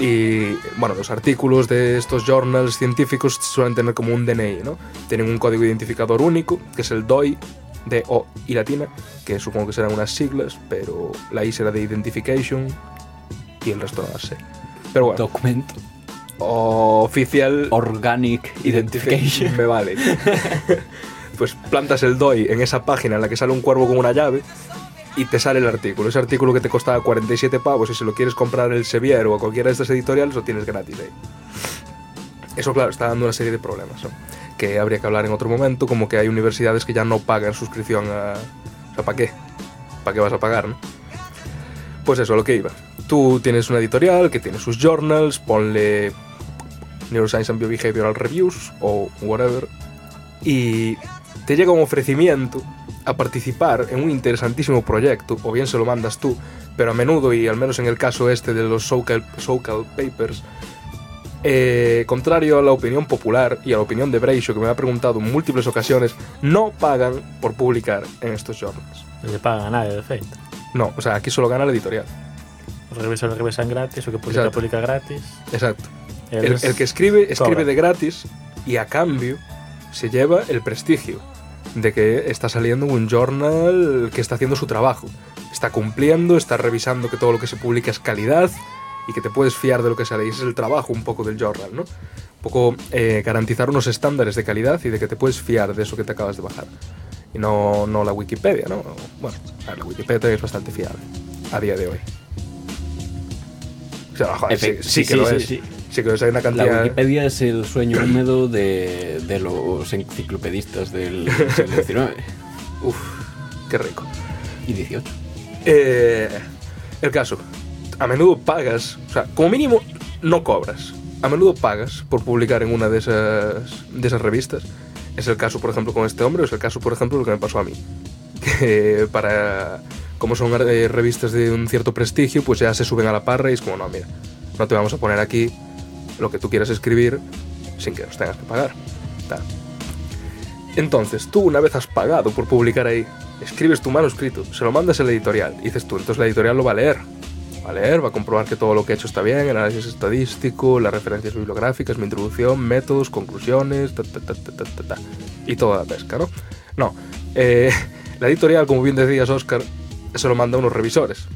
y, bueno, los artículos de estos journals científicos suelen tener como un DNI, ¿no? Tienen un código identificador único, que es el DOI, de O y latina, que supongo que serán unas siglas, pero la I será de Identification y el resto no la sé. Pero bueno, Documento. oficial Organic Identification. me vale. pues plantas el DOI en esa página en la que sale un cuervo con una llave y te sale el artículo. Ese artículo que te costaba 47 pavos y si lo quieres comprar el Sevier o a cualquiera de estas editoriales lo tienes gratis ahí. Eso, claro, está dando una serie de problemas, ¿no? Que habría que hablar en otro momento, como que hay universidades que ya no pagan suscripción a... O sea, ¿para qué? ¿Para qué vas a pagar, no? Pues eso, a lo que iba. Tú tienes una editorial que tiene sus journals, ponle Neuroscience and Biobehavioral Reviews o whatever, y te llega un ofrecimiento a participar en un interesantísimo proyecto, o bien se lo mandas tú, pero a menudo, y al menos en el caso este de los so-called papers, eh, contrario a la opinión popular y a la opinión de Breisho, que me ha preguntado en múltiples ocasiones, no pagan por publicar en estos journals. Non lle pagan a nadie, de feito. No, o sea, aquí solo gana la editorial. Os revisores revisan gratis, o que publica, Exacto. publica gratis. Exacto. El, que escribe, escribe de gratis y a cambio se lleva el prestigio de que está saliendo un journal que está haciendo su trabajo. Está cumpliendo, está revisando que todo lo que se publica es calidad y que te puedes fiar de lo que sale. Y ese es el trabajo un poco del journal, ¿no? Un poco eh, garantizar unos estándares de calidad y de que te puedes fiar de eso que te acabas de bajar. Y no, no la Wikipedia, ¿no? Bueno, la Wikipedia es bastante fiable a día de hoy. O sea, joder, sí, sí sí, que sí, lo sí, es. sí. Sí que lo es, hay una La cantidad... Wikipedia es el sueño húmedo de, de los enciclopedistas del siglo XIX Uf, qué rico. y XVIII. Eh, el caso, a menudo pagas, o sea, como mínimo no cobras. A menudo pagas por publicar en una de esas, de esas revistas. Es el caso, por ejemplo, con este hombre, es el caso, por ejemplo, lo que me pasó a mí. Que para, como son eh, revistas de un cierto prestigio, pues ya se suben a la parra y es como, no, mira, no te vamos a poner aquí lo que tú quieras escribir sin que nos tengas que pagar. Entonces, tú una vez has pagado por publicar ahí, escribes tu manuscrito, se lo mandas a la editorial, y dices tú, entonces la editorial lo va a leer. Va a leer, va a comprobar que todo lo que he hecho está bien, el análisis estadístico, las referencias bibliográficas, mi introducción, métodos, conclusiones, ta, ta, ta, y toda la pesca, ¿no? No. Eh, la editorial, como bien decías, Oscar, se lo manda a unos revisores,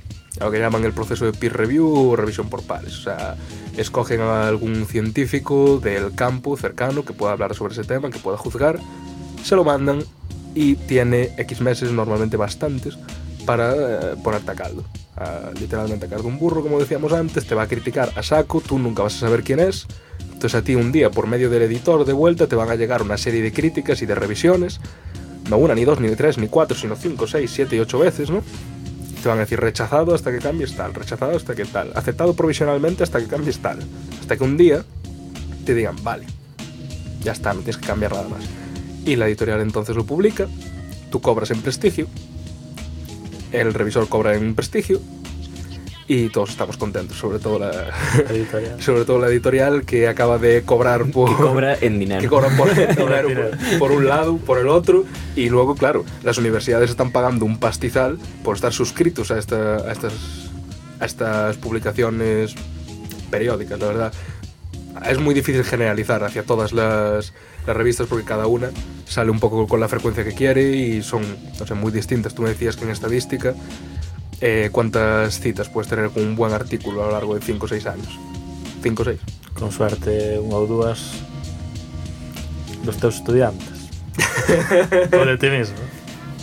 a lo que llaman el proceso de peer review o revisión por pares. O sea, escogen a algún científico del campo cercano que pueda hablar sobre ese tema, que pueda juzgar, se lo mandan y tiene X meses, normalmente bastantes, para eh, ponerte a caldo. Literalmente a caldo un burro, como decíamos antes, te va a criticar a saco, tú nunca vas a saber quién es. Entonces a ti un día, por medio del editor de vuelta, te van a llegar una serie de críticas y de revisiones. No una, ni dos, ni tres, ni cuatro, sino cinco, seis, siete y ocho veces, ¿no? Te van a decir rechazado hasta que cambies tal, rechazado hasta que tal, aceptado provisionalmente hasta que cambies tal. Hasta que un día te digan, vale, ya está, no tienes que cambiar nada más. Y la editorial entonces lo publica, tú cobras en prestigio, el revisor cobra en prestigio y todos estamos contentos, sobre todo la, editorial. sobre todo la editorial que acaba de cobrar por... Que cobra en dinero. que cobran por, dinero por, por un lado, por el otro, y luego, claro, las universidades están pagando un pastizal por estar suscritos a, esta- a estas, a estas publicaciones periódicas, la verdad. Es muy difícil generalizar hacia todas las, las revistas porque cada una sale un poco con la frecuencia que quiere y son no sé, muy distintas. Tú me decías que en estadística, eh, ¿cuántas citas puedes tener con un buen artículo a lo largo de 5 o 6 años? 5 o 6. Con suerte, unha ou dúas dos teus estudiantes. ou de ti mismo.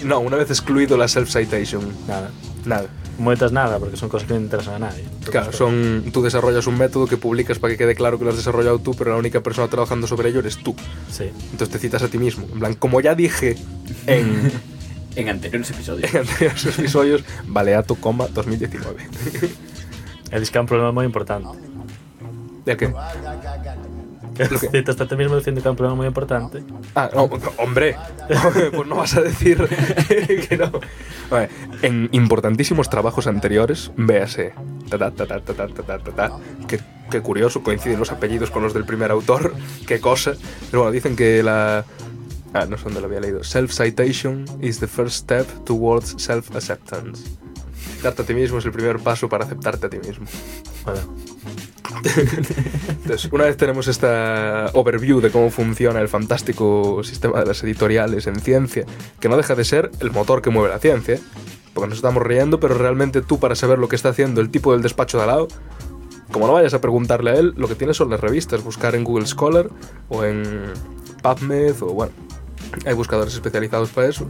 No, una vez excluido la self-citation, Nada. nada. Moitas nada, porque son cosas que non interesan a nadie. Claro, son, tú desarrollas un método que publicas para que quede claro que lo has desarrollado tú, pero la única persona trabajando sobre ello eres tú. Sí. Entonces te citas a ti mismo. En plan, como ya dije en, En anteriores episodios. en anteriores episodios, Baleato, coma, 2019. E dis que é un problema moi importante. ¿De qué? Sí, te estás también diciendo que es un problema muy importante. Ah, no, hombre, pues no vas a decir que no. Vale, en importantísimos trabajos anteriores, véase, ta, ta, ta, qué curioso, coinciden los apellidos con los del primer autor, qué cosa. Pero bueno, dicen que la... Ah, no sé dónde lo había leído. Self-citation is the first step towards self-acceptance. Citarte a ti mismo es el primer paso para aceptarte a ti mismo. Vale. Entonces, una vez tenemos esta overview de cómo funciona el fantástico sistema de las editoriales en ciencia, que no deja de ser el motor que mueve la ciencia, porque nos estamos riendo, pero realmente tú para saber lo que está haciendo el tipo del despacho de al lado, como no vayas a preguntarle a él, lo que tienes son las revistas, buscar en Google Scholar o en PubMed o bueno, hay buscadores especializados para eso.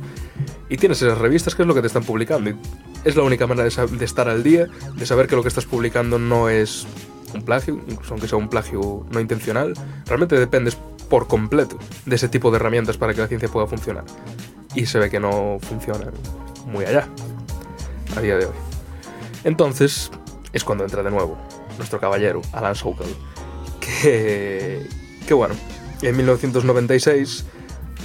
Y tienes esas revistas que es lo que te están publicando. Y es la única manera de, de estar al día, de saber que lo que estás publicando no es un plagio, incluso aunque sea un plagio no intencional. Realmente dependes por completo de ese tipo de herramientas para que la ciencia pueda funcionar. Y se ve que no funcionan muy allá, a día de hoy. Entonces es cuando entra de nuevo nuestro caballero, Alan Sokal, que, que bueno, en 1996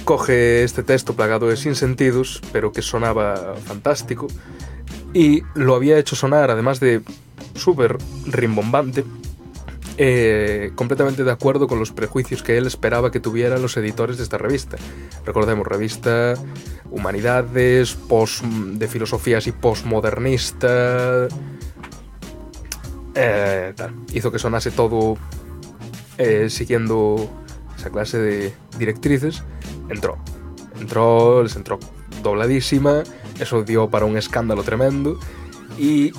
coge este texto plagado de sinsentidos, pero que sonaba fantástico, y lo había hecho sonar, además de súper rimbombante, eh, completamente de acuerdo con los prejuicios que él esperaba que tuvieran los editores de esta revista. Recordemos, revista Humanidades, de filosofía así postmodernista. eh. Hizo que sonase todo eh, siguiendo esa clase de directrices. Entró. Entró, les entró dobladísima. Eso dio para un escándalo tremendo. Y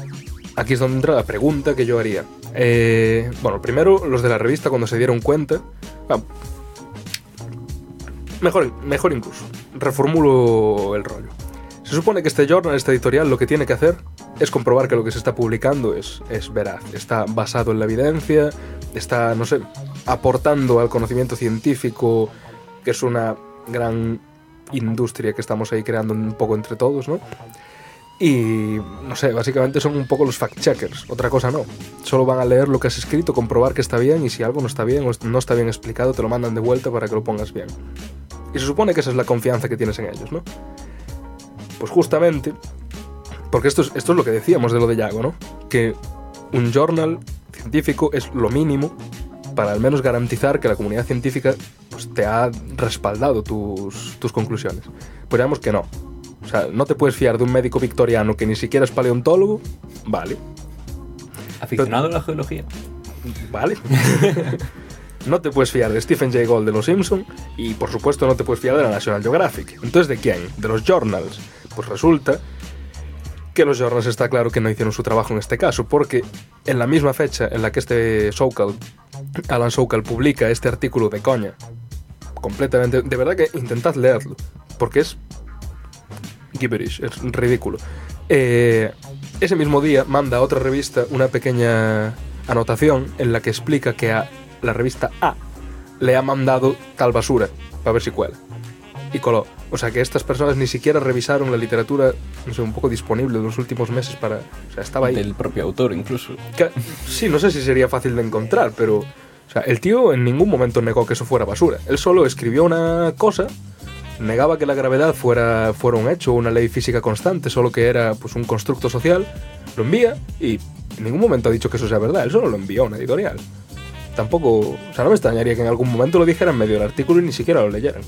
aquí es donde entra la pregunta que yo haría. Eh, bueno, primero los de la revista cuando se dieron cuenta... ah, mejor, mejor incluso. Reformulo el rollo. Se supone que este journal, este editorial, lo que tiene que hacer es comprobar que lo que se está publicando es, es veraz, está basado en la evidencia, está, no sé, aportando al conocimiento científico, que es una gran industria que estamos ahí creando un poco entre todos, ¿no? Y, no sé, básicamente son un poco los fact-checkers, otra cosa no. Solo van a leer lo que has escrito, comprobar que está bien y si algo no está bien o no está bien explicado, te lo mandan de vuelta para que lo pongas bien. Y se supone que esa es la confianza que tienes en ellos, ¿no? Pues justamente, porque esto es, esto es lo que decíamos de lo de Yago, ¿no? Que un journal científico es lo mínimo para al menos garantizar que la comunidad científica pues, te ha respaldado tus, tus conclusiones. Pues digamos que no. O sea, no te puedes fiar de un médico victoriano que ni siquiera es paleontólogo, vale, Aficionado a la geología. vale. no te puedes fiar de Stephen Jay Gould de Los Simpson y por supuesto no te puedes fiar de la National Geographic. Entonces, ¿de quién? De los journals. Pues resulta que los journals está claro que no hicieron su trabajo en este caso, porque en la misma fecha en la que este Sokal, Alan Sokal, publica este artículo de coña, completamente, de verdad que intentad leerlo, porque es gibberish, es ridículo. Eh, ese mismo día manda a otra revista una pequeña anotación en la que explica que a la revista A le ha mandado tal basura para ver si cuela. Y coló. O sea que estas personas ni siquiera revisaron la literatura, no sé, un poco disponible de los últimos meses para... O sea, estaba ahí. Del propio autor, incluso. Que- sí, no sé si sería fácil de encontrar, pero... O sea, el tío en ningún momento negó que eso fuera basura. Él solo escribió una cosa, negaba que la gravedad fuera, un hecho, una ley física constante, solo que era pues un constructo social, lo envía y en ningún momento ha dicho que eso sea verdad. Él solo lo envió a una editorial. Tampoco... O sea, no me extrañaría que en algún momento lo dijera en medio del artículo y ni siquiera lo leyeran.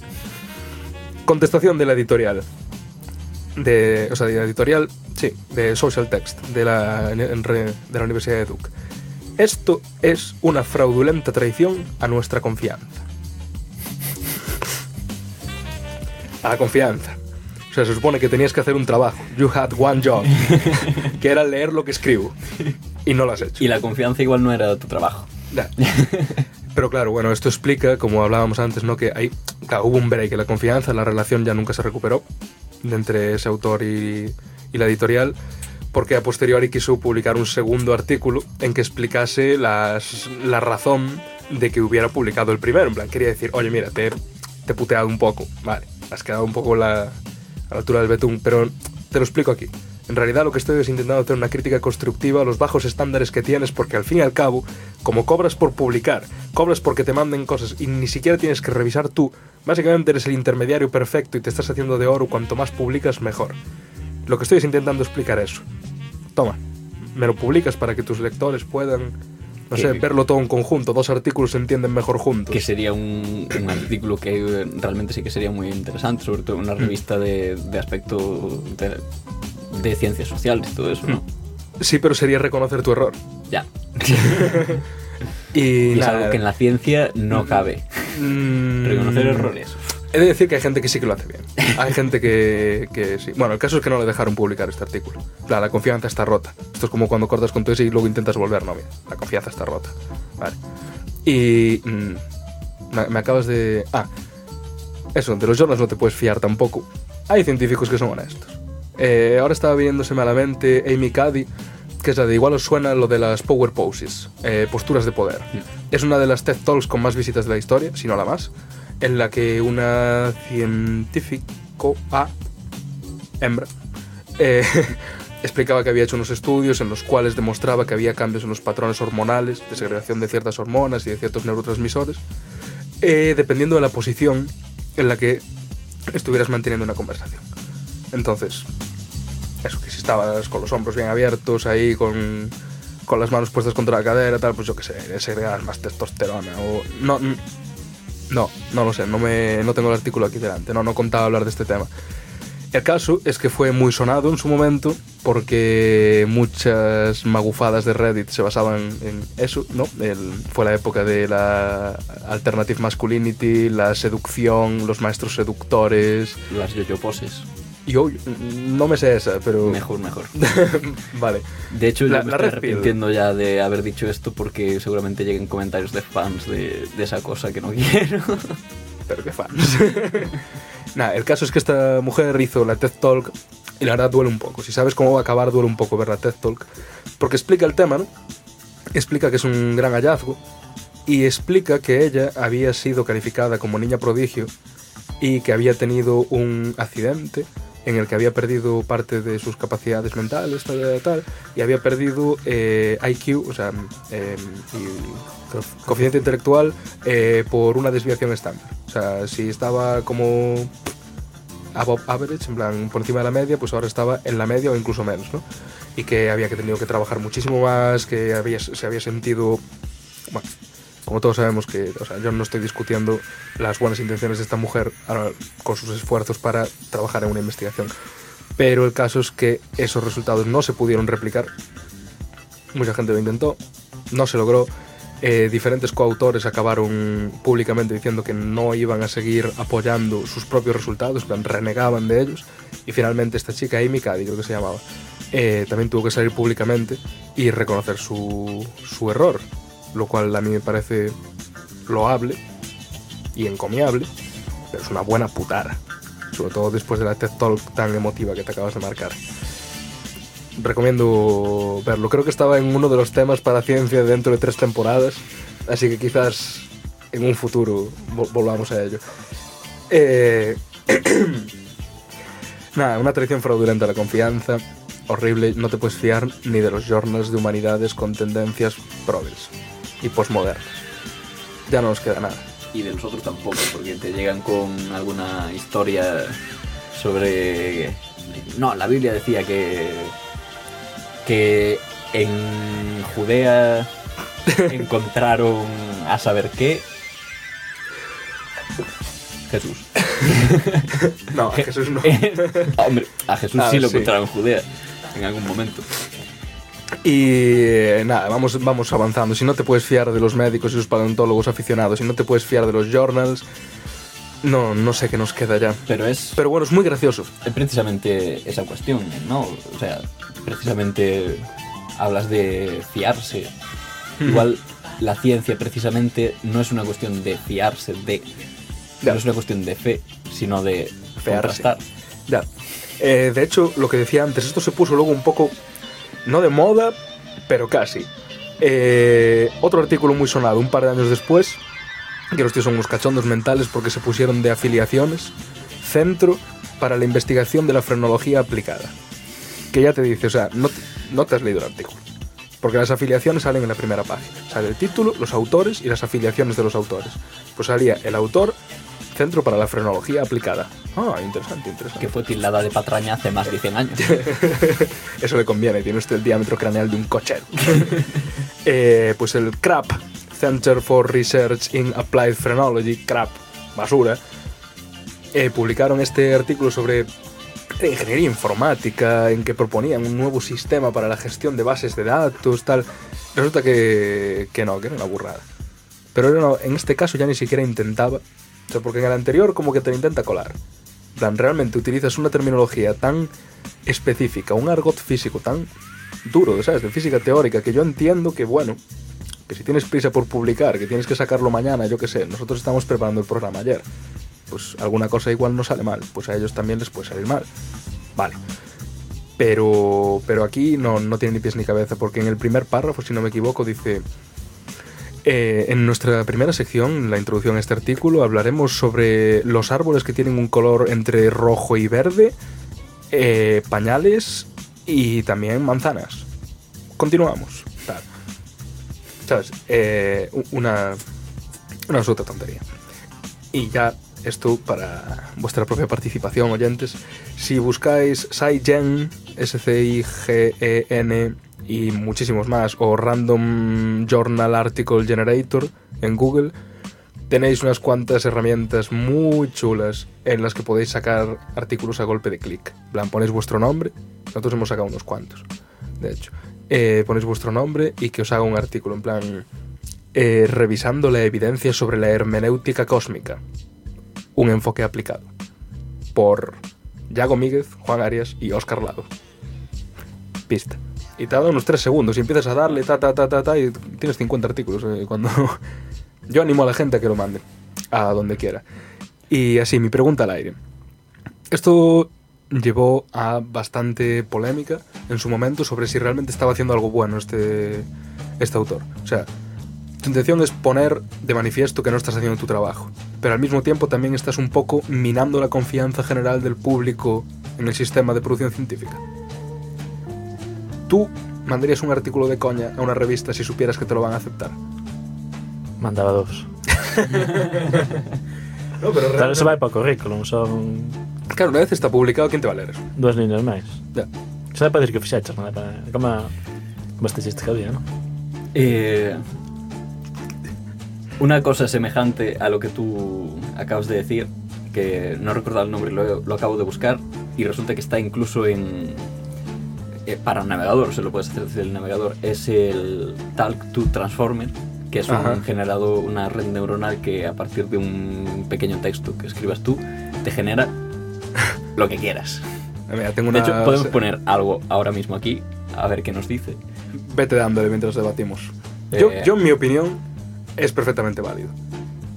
Contestación de la editorial. De, o sea, de la editorial, sí, de Social Text, de la, de la Universidad de Duke. Esto es una fraudulenta traición a nuestra confianza. A la confianza. O sea, se supone que tenías que hacer un trabajo. You had one job. que era leer lo que escribo. Y no lo has hecho. Y la confianza igual no era tu trabajo. Pero claro, bueno, esto explica, como hablábamos antes, ¿no? Que hay, claro, hubo un break en la confianza, la relación ya nunca se recuperó entre ese autor y, y la editorial, porque a posteriori quiso publicar un segundo artículo en que explicase las, la razón de que hubiera publicado el primero. En plan, quería decir, oye, mira, te, te he puteado un poco, vale, has quedado un poco la, a la altura del betún, pero te lo explico aquí. En realidad lo que estoy es intentando hacer una crítica constructiva a los bajos estándares que tienes porque al fin y al cabo, como cobras por publicar, cobras porque te manden cosas y ni siquiera tienes que revisar tú, básicamente eres el intermediario perfecto y te estás haciendo de oro cuanto más publicas mejor. Lo que estoy es intentando explicar eso. Toma, me lo publicas para que tus lectores puedan, no Que- sé, verlo todo en conjunto, dos artículos se entienden mejor juntos. Que sería un, un artículo que realmente sí que sería muy interesante, sobre todo una revista de, de aspecto de, de ciencias sociales y todo eso, ¿no? Sí, pero sería reconocer tu error. Ya. Y, Y es algo que en la ciencia no cabe. mm, Reconocer errores. He de decir que hay gente que sí que lo hace bien. Hay gente que, que sí. Bueno, el caso es que no le dejaron publicar este artículo. Claro, la confianza está rota. Esto es como cuando cortas con tu ex y luego intentas volver. No, mira, la confianza está rota. Vale. Y... mm, me, acabas de... Ah, eso, de los journals no te puedes fiar tampoco. Hay científicos que son honestos. Eh, ahora estaba viéndoseme a la mente Amy Cuddy, que es la de igual os suena lo de las power poses, eh, posturas de poder. Es una de las TED Talks con más visitas de la historia, si no la más, en la que una científico, a hembra, eh, explicaba que había hecho unos estudios en los cuales demostraba que había cambios en los patrones hormonales, de segregación de ciertas hormonas y de ciertos neurotransmisores, eh, dependiendo de la posición en la que estuvieras manteniendo una conversación. Entonces, eso, que si estabas con los hombros bien abiertos, ahí con, con las manos puestas contra la cadera, tal, pues yo qué sé, segregas más testosterona o... No, no, no lo sé, no, me, no tengo el artículo aquí delante, no, no contaba hablar de este tema. El caso es que fue muy sonado en su momento porque muchas magufadas de Reddit se basaban en eso, ¿no? El- fue la época de la alternative masculinity, la seducción, los maestros seductores. Las yo-yo poses. Yo no me sé esa, pero... Mejor, mejor. vale. De hecho, La- yo me la estoy Red Pill. arrepintiendo ya de haber dicho esto porque seguramente lleguen comentarios de fans de, de esa cosa que no quiero. Pero qué fans. Nada, el caso es que esta mujer hizo la TED Talk y la verdad duele un poco. Si sabes cómo va a acabar, duele un poco ver la TED Talk. Porque explica el tema, ¿no? Explica que es un gran hallazgo y explica que ella había sido calificada como niña prodigio y que había tenido un accidente en el que había perdido parte de sus capacidades mentales, tal, tal, y había perdido eh, IQ, o sea, eh, y coeficiente intelectual, eh, por una desviación estándar. O sea, si estaba como above average, en plan por encima de la media, pues ahora estaba en la media o incluso menos, ¿no? Y que había que tenido que trabajar muchísimo más, que había, se había sentido, como todos sabemos que, o sea, yo no estoy discutiendo las buenas intenciones de esta mujer con sus esfuerzos para trabajar en una investigación, pero el caso es que esos resultados no se pudieron replicar. Mucha gente lo intentó, no se logró. Eh, diferentes coautores acabaron públicamente diciendo que no iban a seguir apoyando sus propios resultados, renegaban de ellos. Y finalmente esta chica, Amy Cuddy, creo que se llamaba, eh, también tuvo que salir públicamente y reconocer su, su error, lo cual a mí me parece loable y encomiable, pero es una buena putada, sobre todo después de la TED Talk tan emotiva que te acabas de marcar. Recomiendo verlo, creo que estaba en uno de los temas para ciencia dentro de tres temporadas, así que quizás en un futuro vol- volvamos a ello. Eh, Nada, una traición fraudulenta a la confianza, horrible, no te puedes fiar ni de los journals de humanidades con tendencias progres y postmodernas. Ya no nos queda nada. Y de nosotros tampoco, porque te llegan con alguna historia sobre... No, la Biblia decía que... que en Judea encontraron a saber qué... Jesús. No, a Jesús no. Hombre, a Jesús Ah, sí lo sí. encontraron en Judea en algún momento. Y eh, nada, vamos, vamos avanzando. Si no te puedes fiar de los médicos y los paleontólogos aficionados, si no te puedes fiar de los journals, no, no sé qué nos queda ya. Pero es Pero bueno, es muy gracioso. es precisamente esa cuestión, ¿no? O sea, precisamente hablas de fiarse. Igual la ciencia precisamente no es una cuestión de fiarse de, Ya. no es una cuestión de fe, sino de Fearse. Ya. Eh, de hecho, lo que decía antes, esto se puso luego un poco, no de moda, pero casi. Eh, otro artículo muy sonado, un par de años después, que los tíos son unos cachondos mentales porque se pusieron de afiliaciones, Centro para la Investigación de la Frenología Aplicada. Que ya te dice, o sea, no, te- no te has leído el artículo. Porque las afiliaciones salen en la primera página. Sale el título, los autores y las afiliaciones de los autores. Pues salía el autor, Centro para la Frenología Aplicada. Ah, interesante, interesante. Que fue tildada de patraña hace más de 100 años. Eso le conviene, tiene usted el diámetro craneal de un cochero. Eh, pues el CRAP, Center for Research in Applied Phrenology, CRAP, basura, eh, publicaron este artículo sobre ingeniería informática, en que proponían un nuevo sistema para la gestión de bases de datos, tal. Resulta que, que no, que era una burrada. Pero era una- en este caso ya ni siquiera intentaba. O porque en el anterior como que te lo intenta colar. Plan, realmente utilizas una terminología tan específica, un argot físico tan duro, ¿sabes? De física teórica, que yo entiendo que, bueno, que si tienes prisa por publicar, que tienes que sacarlo mañana, yo qué sé, nosotros estamos preparando el programa ayer, pues alguna cosa igual no sale mal, pues a ellos también les puede salir mal. Vale. Pero, pero aquí no, no tiene ni pies ni cabeza, porque en el primer párrafo, si no me equivoco, dice... eh, en nuestra primera sección, la introducción a este artículo, hablaremos sobre los árboles que tienen un color entre rojo y verde, eh, pañales y también manzanas. Continuamos. ¿Sabes? Eh, una, una absoluta tontería. Y ya esto para vuestra propia participación, oyentes. Si buscáis SciGen, S-C-I-G-E-N y muchísimos más, o Random Journal Article Generator en Google, tenéis unas cuantas herramientas muy chulas en las que podéis sacar artículos a golpe de clic. Plan, ponéis vuestro nombre, nosotros hemos sacado unos cuantos, de hecho. Eh, ponéis vuestro nombre y que os haga un artículo, en plan, eh, revisando la evidencia sobre la hermenéutica cósmica. Un enfoque aplicado. Por Yago Míguez, Juan Arias y Oscar Lado. Pista. Y te ha dado unos 3 segundos y empiezas a darle ta ta ta ta ta y tienes 50 artículos. eh, cuando Yo animo a la gente a que lo mande. A donde quiera. Y así, mi pregunta al aire. Esto llevó a bastante polémica en su momento sobre si realmente estaba haciendo algo bueno este, este autor. O sea, tu intención es poner de manifiesto que no estás haciendo tu trabajo, pero al mismo tiempo también estás un poco minando la confianza general del público en el sistema de producción científica. Tú mandarías un artículo de coña a una revista si supieras que te lo van a aceptar. Mandaba dos. No, pero Claro, eso vai para currículum, son Claro, una vez está publicado, ¿quién te va a leer eso? dúas líneas máis. Ya. Xa dá para dicir que fixeches, non é para... Como, como este chiste que había, non? Eh, una cosa semejante a lo que tú acabas de decir, que no recuerdo el nombre, lo, lo acabo de buscar, y resulta que está incluso en... eh, para navegador, se lo puedes hacer desde el navegador, es el Talk to Transformer, que es Ajá. un generado, una red neuronal que a partir de un pequeño texto que escribas tú, te genera lo que quieras. Mira, tengo De una... hecho, podemos poner algo ahora mismo aquí, a ver qué nos dice. Vete dándole mientras debatimos. Yo, Eh. yo, en mi opinión, es perfectamente válido.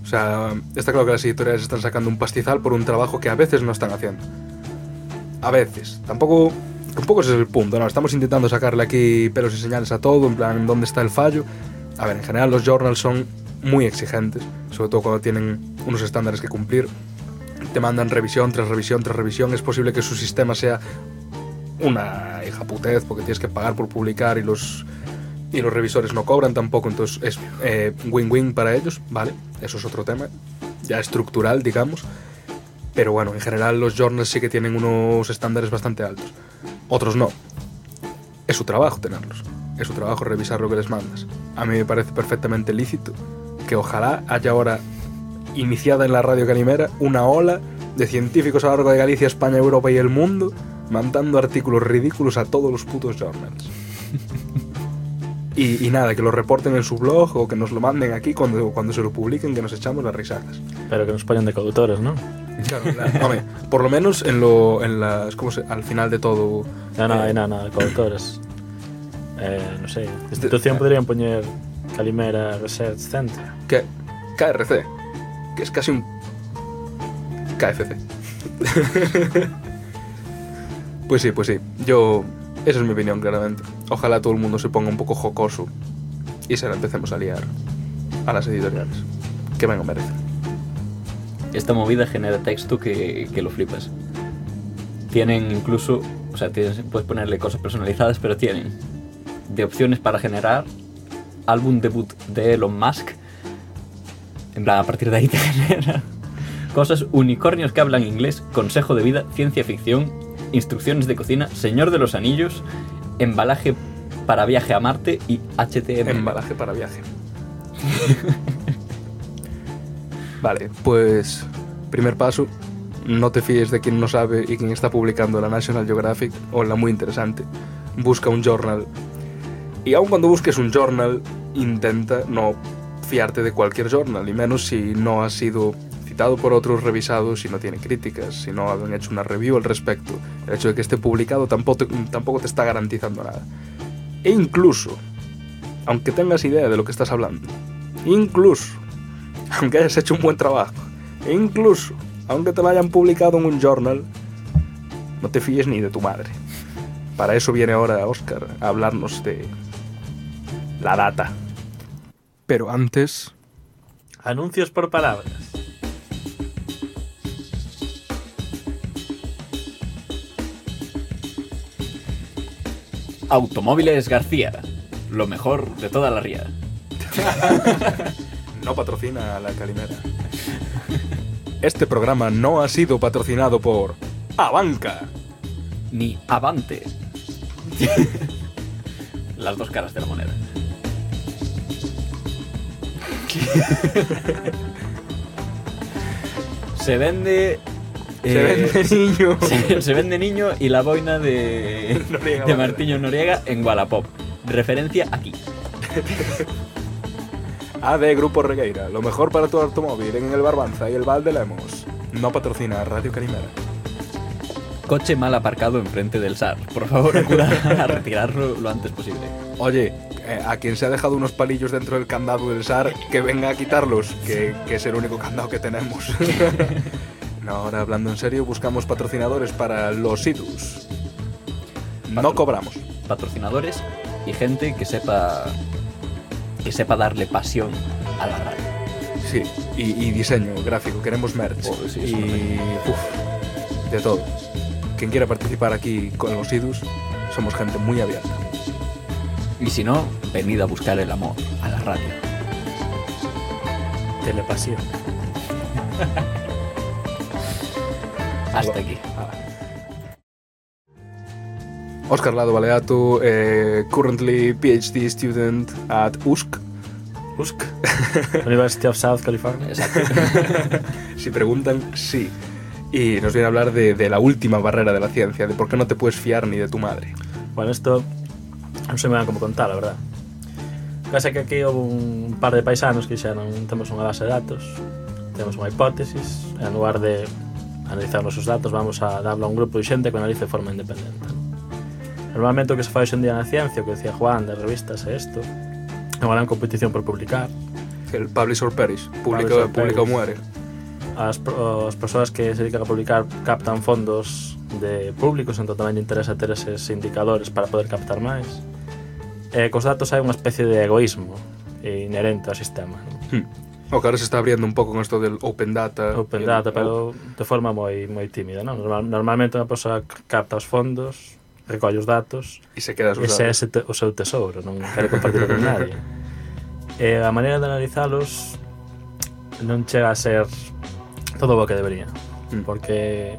O sea, está claro que las editoriales están sacando un pastizal por un trabajo que a veces no están haciendo. A veces. Tampoco, tampoco ese es el punto, ¿no? Estamos intentando sacarle aquí pelos y señales a todo, en plan, ¿dónde está el fallo? A ver, en general los journals son muy exigentes, sobre todo cuando tienen unos estándares que cumplir. Te mandan revisión tras revisión tras revisión. Es posible que su sistema sea una hijaputez porque tienes que pagar por publicar y los y los revisores no cobran tampoco, entonces es eh, win-win para ellos, ¿vale? Eso es otro tema, ya estructural, digamos. Pero bueno, en general los journals sí que tienen unos estándares bastante altos. Otros no. Es su trabajo tenerlos. Es su trabajo revisar lo que les mandas. A mí me parece perfectamente lícito que ojalá haya ahora iniciada en la radio calimera una ola de científicos a lo largo de Galicia, España, Europa y el mundo mandando artículos ridículos a todos los putos journals. Y, y nada, que lo reporten en su blog o que nos lo manden aquí cuando, cuando se lo publiquen, que nos echamos las risadas. Pero que nos ponen de coautores, ¿no? Claro, la- home, por lo menos en, lo, en las, ¿cómo se, al final de todo. No, no, eh, hai nada, de coautores. Eh, non sei, institución podrían poñer Calimera Research Center. Que KRC, que es casi un KFC. pues sí, pues sí. Yo. Esa es mi opinión, claramente. Ojalá todo el mundo se ponga un poco jocoso y se la empecemos a liar a las editoriales. Que me lo. Esta movida genera texto que, que lo flipas. Tienen incluso, o sea, tienes, puedes ponerle cosas personalizadas, pero tienen de opciones para generar álbum debut de Elon Musk. En plan, a partir de ahí te genera cosas, unicornios que hablan inglés, consejo de vida, ciencia ficción, instrucciones de cocina, Señor de los Anillos, embalaje para viaje a Marte y HTML. Embalaje para viaje. vale, pues. Primer paso. No te fíes de quien no sabe y quien está publicando la National Geographic o la muy interesante. Busca un journal. Y aun cuando busques un journal, intenta no fiarte de cualquier journal, y menos si no ha sido citado por otros revisados, si no tiene críticas, si no han hecho una review al respecto. El hecho de que esté publicado tampoco te, tampoco te está garantizando nada. E incluso, aunque tengas idea de lo que estás hablando, incluso, aunque hayas hecho un buen trabajo, e incluso, aunque te lo hayan publicado en un journal, no te fíes ni de tu madre. Para eso viene ahora Oscar a hablarnos de la data. Pero antes, Anuncios por palabras. Automóviles García, lo mejor de toda la ría. no patrocina a la Calimera. Este programa no ha sido patrocinado por Abanca. Ni Avante. Las dos caras de la moneda. Se vende. Se eh, vende niño. Se, se vende niño y la boina de, Noriega de Valera. Martiño Noriega en Wallapop. Referencia aquí. AD Grupo Regueira, lo mejor para tu automóvil en el Barbanza y el Val de Lemos. No patrocina Radio Calimera. Coche mal aparcado enfrente del SAR. Por favor, a retirarlo lo antes posible. Oye, eh, a quien se ha dejado unos palillos dentro del candado del SAR, que venga a quitarlos, que, que es el único candado que tenemos. no, ahora hablando en serio, buscamos patrocinadores para los idus. No cobramos. Patrocinadores y gente que sepa que sepa darle pasión a la radio. Sí, y, y diseño gráfico, queremos merch. Oh, sí, y uf, de todo. Quien quiera participar aquí con los idus, somos gente muy abierta. Y si no, venid a buscar el amor a la radio. Telepasión. Hasta aquí. Oscar Lado Baleato, eh, currently PhD student at USC. USC. University of South California. Exacto. Si preguntan, sí. Y nos viene a hablar de, de la última barrera de la ciencia, de por qué no te puedes fiar ni de tu madre. Bueno, esto non sei ben como contar, a verdad. Pasa que aquí houve un par de paisanos que dixeron temos unha base de datos, temos unha hipótesis, en lugar de analizar os datos, vamos a darlo a un grupo de xente que analice de forma independente. Normalmente o que se fai día na ciencia, o que decía Juan, das revistas e isto, é unha gran competición por publicar. El publish or perish, publica, publica ou muere. As, as persoas que se dedican a publicar captan fondos de públicos, entón tamén interesa ter eses indicadores para poder captar máis. E cos datos hai unha especie de egoísmo inherente ao sistema. Non? Hmm O que ahora se está abriendo un pouco con isto del open data. Open data, el, pero de forma moi moi tímida, non? Normal, normalmente unha persoa capta os fondos, recolle os datos e se queda ese é ese te, o seu tesouro, non quere compartirlo con nadie. E a maneira de analizalos non chega a ser todo o que debería, mm. porque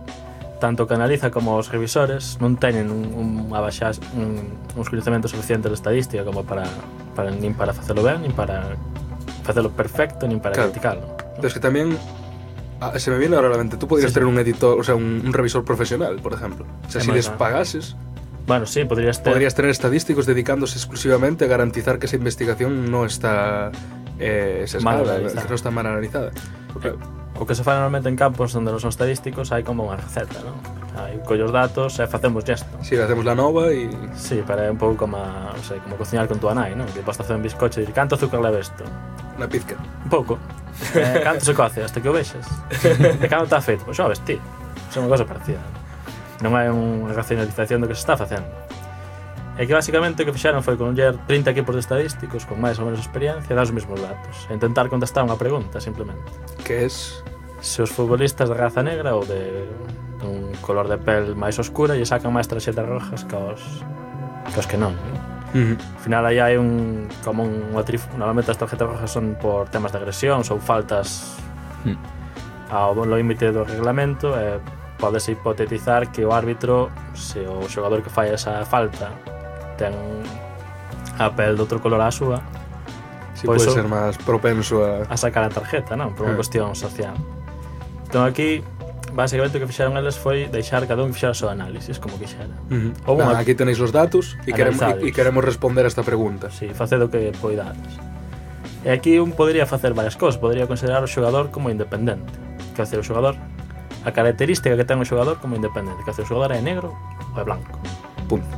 tanto que analiza como os revisores non teñen un, un, baixas, un, uns coñecementos suficientes de estadística como para, para nin para facelo ben, nin para facelo perfecto, nin para Claro. criticarlo. Pero es que también ah, se me viene ahora la mente, tú podrías Sí, sí. tener un editor, o sea, un, un revisor profesional, por ejemplo. O sea, Es si más, les pagases, Bueno, sí, podrías ter... Podrías tener estadísticos dedicándose exclusivamente a garantizar que esa investigación no está eh, Mal analizada. que no está mal analizada. Porque, O que se fai normalmente en campos onde non son estadísticos hai como unha receta, Ah, Aí collo os datos e facemos isto. Si, sí, facemos la nova e... Si, sí, para un pouco como, non sei, como cociñar con tua nai, non? Que vas a facer un bizcocho e dir, canto azúcar leva isto? Una pizca. Un pouco. eh, canto se coce hasta que o vexas? e canto está feito? Pois xa o ti. Pois é unha cosa parecida. Non é unha racionalización do que se está facendo. É que basicamente o que fixeron foi coller 30 equipos de estadísticos con máis ou menos experiencia e dar os mesmos datos. E intentar contestar unha pregunta, simplemente. Que es? Se os futbolistas de raza negra ou de un color de pel máis oscura e sacan máis tarxetas rojas que os, que os que non. Uh -huh. Al final aí hai un como un atrif, normalmente as tarxetas rojas son por temas de agresión, ou faltas uh -huh. ao límite do reglamento e podese hipotetizar que o árbitro se o xogador que fai esa falta ten a pel de outro color á súa si pois pode ser máis propenso a... a sacar a tarjeta, non? Por unha eh. cuestión social. Entón aquí basicamente o que fixeron eles foi deixar cada un fixar o seu análisis, como quixera. Uh -huh. Nada, aquí tenéis os datos e queremos, e, y queremos responder a esta pregunta. Sí, facedo o que poidades. E aquí un podría facer varias cosas, podría considerar o xogador como independente. Que hacer o xogador? A característica que ten o xogador como independente, que hacer o xogador é negro ou é blanco. Punto.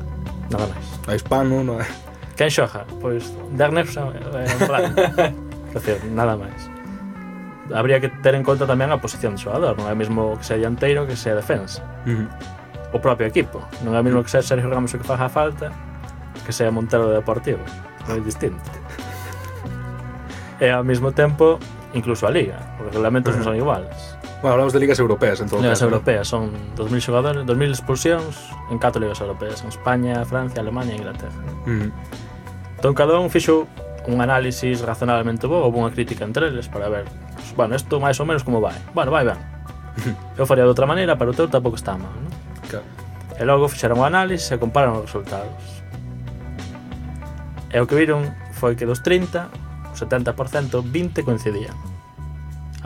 Nada máis. É hispano, non pois, é? Quen xoja? Pois, Darnex é blanco. nada máis habría que ter en conta tamén a posición do xogador, non é mesmo que sea dianteiro que sea defensa. Uh -huh. O propio equipo, non é mesmo que sea Sergio Ramos o que faja falta que sea Montero de Deportivo, non é distinto. e ao mesmo tempo, incluso a Liga, os reglamentos uh -huh. non son iguales. Bueno, hablamos de ligas europeas, en todo Ligas caso, europeas, ¿no? son 2.000 xogadores, 2.000 expulsións en 4 ligas europeas, en España, Francia, Alemania e Inglaterra. Uh -huh. Entón, cada un fixo un análisis razonablemente bo, houve unha crítica entre eles para ver bueno, isto máis ou menos como vai. Bueno, vai ben. Eu faría de outra maneira, pero o teu tampouco está mal, non? Claro. E logo fixeron o análisis e compararon os resultados. E o que viron foi que dos 30, o 70%, 20 coincidían.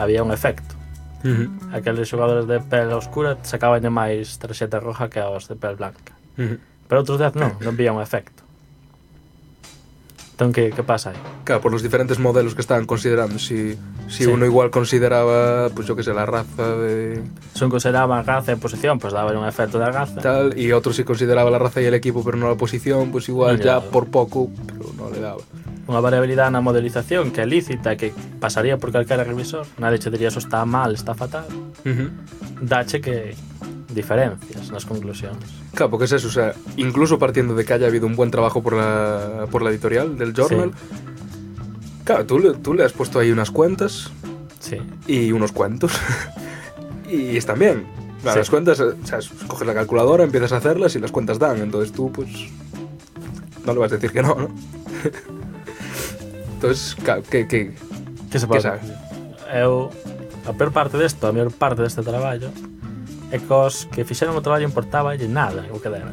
Había un efecto. Uh -huh. Aqueles xogadores de pel oscura sacaban máis tarxeta roja que aos de pel blanca. Uh -huh. Pero outros 10 non, non vía un efecto. Entón, que, que pasa aí? Claro, por os diferentes modelos que estaban considerando Si, si sí. uno igual consideraba, pois pues, yo que sei, a raza de... Son consideraba a raza e posición, pois pues, daba un efecto da raza Tal, e outro si consideraba la raza e el equipo Pero non a posición, pois pues, igual no ya daba. por pouco Pero non le daba Unha variabilidade na modelización que é lícita Que pasaría por calquera revisor Nadie che diría, eso está mal, está fatal uh -huh. Dache que diferencias nas conclusións Claro, porque es eso, o sea, incluso partiendo de que haya habido un buen trabajo por la, por la editorial del journal, claro, tú, tú le has puesto ahí unas cuentas Sí. y unos cuentos. y están bien. Claro, Sí. Las cuentas, o sea, coges la calculadora, empiezas a hacerlas y las cuentas dan. Entonces tú, pues, no le vas a decir que no, ¿no? Entonces, claro, ¿qué, qué? Que se Que pode? sabes? Eu, a peor parte desto, a mellor parte deste traballo, e cos que fixeron o traballo importaba lle nada o que dera.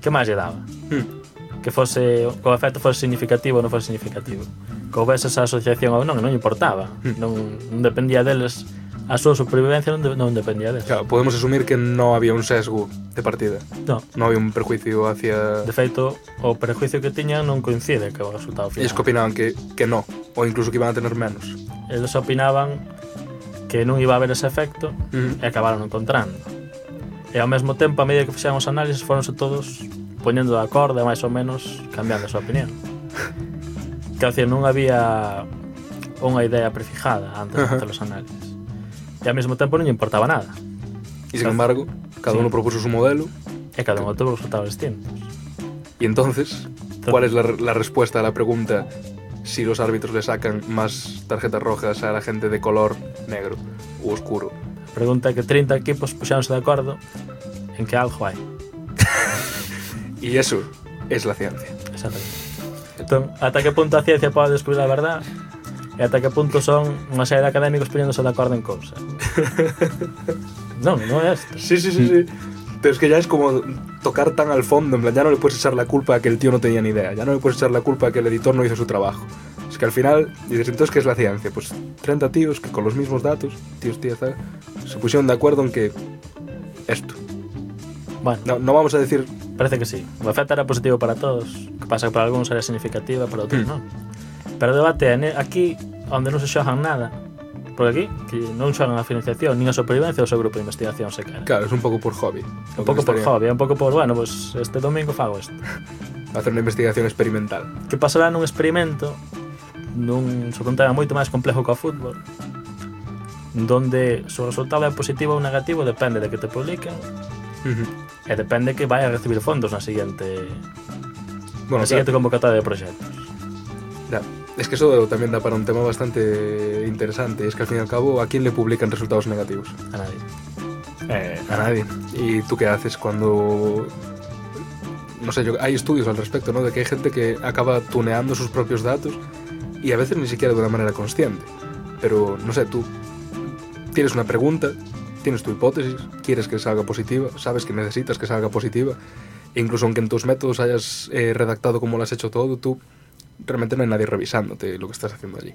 Que máis lle daba? Hmm. Que fose, que o efecto fose significativo ou non fose significativo. Que houvese esa asociación ou non, non lle importaba. Hmm. Non, non dependía deles a súa supervivencia non, de, non dependía deles. Claro, podemos asumir que non había un sesgo de partida. No. Non había un prejuicio hacia... De feito, o prejuicio que tiñan non coincide co resultado final. Eles que opinaban que, que no, ou incluso que iban a tener menos. Eles opinaban que non iba a haber ese efecto mm. e acabaron encontrando. E ao mesmo tempo, a medida que fixeron os análises, foronse todos poñendo de acordo e máis ou menos cambiando a súa opinión. que decir, non había unha idea prefijada antes de facer os análises. E ao mesmo tempo non lle importaba nada. E sin embargo, cada sí. uno propuso su modelo. E cada uno tuvo resultados distintos. Y entonces, ¿cuál es la, la respuesta a la pregunta si los árbitros le sacan más tarjetas rojas a la gente de color negro u oscuro? Pregunta que 30 equipos puxáronse de acordo en que algo hai. Y eso es la ciencia. Exactamente. Entón, ata que punto a ciencia pode descubrir a verdad e ata que punto son unha serie de académicos poñéndose de acordo en cousas. non, non é isto. Sí, sí, sí, sí. Pero es que ya es como tocar tan al fondo, en plan, ya no le puedes echar la culpa a que el tío no tenía ni idea, ya no le puedes echar la culpa a que el editor no hizo su trabajo. Es que al final, dices, entonces, ¿qué es la ciencia? Pues 30 tíos que con los mismos datos, tíos, tías, se pusieron de acuerdo en que esto. Bueno, No, no vamos a decir Parece que sí. O efecto era positivo para todos. Que pasa que para algúns era significativa, para outros Mm. non. Pero debate ne- aquí onde non se xogan nada. por aquí que non son a financiación nin a supervivencia do seu grupo de investigación se cara. Claro, é un pouco por hobby. Un pouco por hobby, un pouco por, bueno, pues este domingo fago isto. Facer unha investigación experimental. Que pasará nun experimento nun sobre un tema moito máis complejo que o fútbol donde se o resultado é positivo ou negativo depende de que te publiquen uh e depende que vai a recibir fondos na seguinte bueno, na seguinte claro. convocatoria de proxectos. Claro. Es que eso también da para un tema bastante interesante. Es que al fin y al cabo, ¿a quién le publican resultados negativos? A nadie. Eh, a nadie. ¿Y tú qué haces cuando.? No sé, yo, hay estudios al respecto, ¿no? De que hay gente que acaba tuneando sus propios datos y a veces ni siquiera de una manera consciente. Pero, no sé, tú tienes una pregunta, tienes tu hipótesis, quieres que salga positiva, sabes que necesitas que salga positiva, e incluso aunque en tus métodos hayas eh, redactado como lo has hecho todo, tú realmente no hay nadie revisándote lo que estás haciendo allí.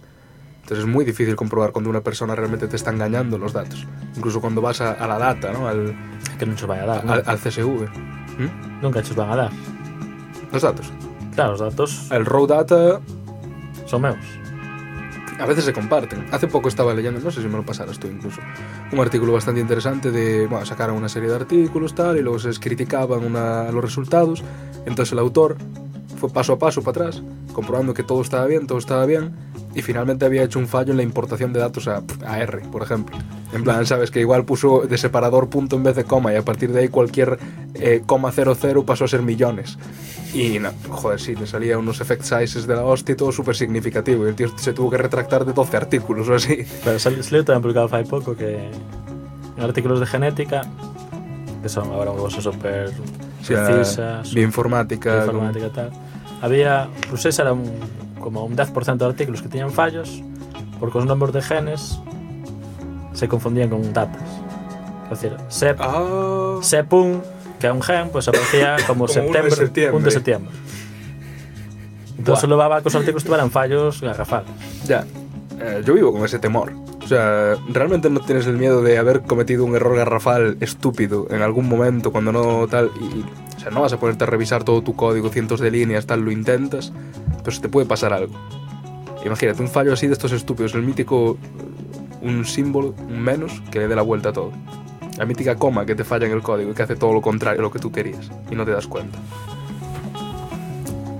Entonces es muy difícil comprobar cuando una persona realmente te está engañando los datos. Incluso cuando vas a, a la data, ¿no? Al, Que non se vai a dar, al, al CSV. ¿Mm? Nunca chos van a dar. Los datos. Claro, os datos El raw data son meus. a veces se comparten. Hace poco estaba leyendo, no sé si me lo pasaras tú incluso, un artículo bastante interesante de, bueno, sacaron una serie de artículos tal y luego se criticaban una, los resultados. Entonces el autor fue paso a paso para atrás, comprobando que todo estaba bien, todo estaba bien, y finalmente había hecho un fallo en la importación de datos a, a R, por ejemplo. En plan, sabes que igual puso de separador punto en vez de coma y a partir de ahí cualquier eh, coma 00 pasó a ser millones. Y no, joder, sí, le salía unos effect sizes de la hostia y todo súper significativo. Y el tío se tuvo que retractar de 12 artículos o así. Pero sal- saliu tamén publicado fai pouco que en artículos de genética que son agora unha cosa super Sí, bioinformática. informática tal. Había, pues ese era un, como un 10% de artículos que tiñan fallos porque os nombres de genes se confundían con datas. Es decir, sep, Ah, sepun, que é un gen, pues aparecía como, Como uno de septiembre, septiembre. un de septiembre. Entonces Buah. levaba que os artículos tuveran fallos garrafales. ya. Eh, yo vivo con ese temor. Sea, realmente no tienes el miedo de haber cometido un error garrafal estúpido en algún momento cuando no tal. Y, o sea, no vas a ponerte a revisar todo tu código, cientos de líneas, tal, lo intentas, pero se te puede pasar algo. Imagínate un fallo así de estos estúpidos, el mítico. eh, un símbolo, un menos, que le dé la vuelta a todo. La mítica coma que te falla en el código y que hace todo lo contrario a lo que tú querías y no te das cuenta.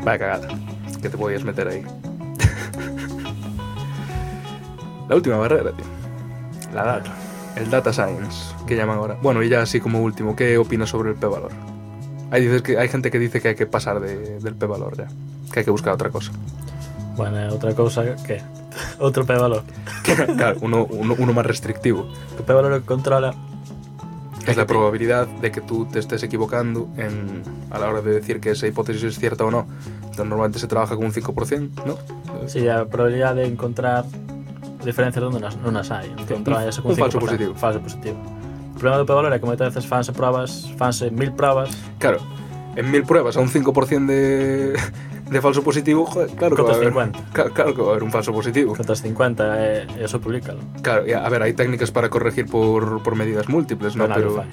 Vaya cagada que te podías meter ahí. La última barrera, tío. La data. El data science, que llaman ahora. Bueno, y ya así como último, ¿qué opinas sobre el p-valor? Hay, dices que, hay gente que dice que hay que pasar de- del p-valor ya, que hay que buscar otra cosa. Bueno, outra cousa que outro p-valor. claro, uno, uno, uno más restrictivo. O p-valor que controla Es la probabilidad de que tú te estés equivocando en, a la hora de decir que esa hipótesis es cierta o no. Entonces, normalmente se trabaja con un 5%, ¿no? Sí, a probabilidade de encontrar diferencias onde nas, non as hai. Entón, Un- traballas con un falso 5%, positivo. Falso positivo. O problema do p-valor é que moitas veces fanse probas, fanse mil probas, Claro, en mil pruebas a un 5% de, de falso positivo, joder, claro que, va a haber, 50. ca- claro que va a haber un falso positivo. contas 50 e, e eso publícalo. Claro, y a, a ver, hay técnicas para corregir por, por medidas múltiples, ¿no? Pero fai.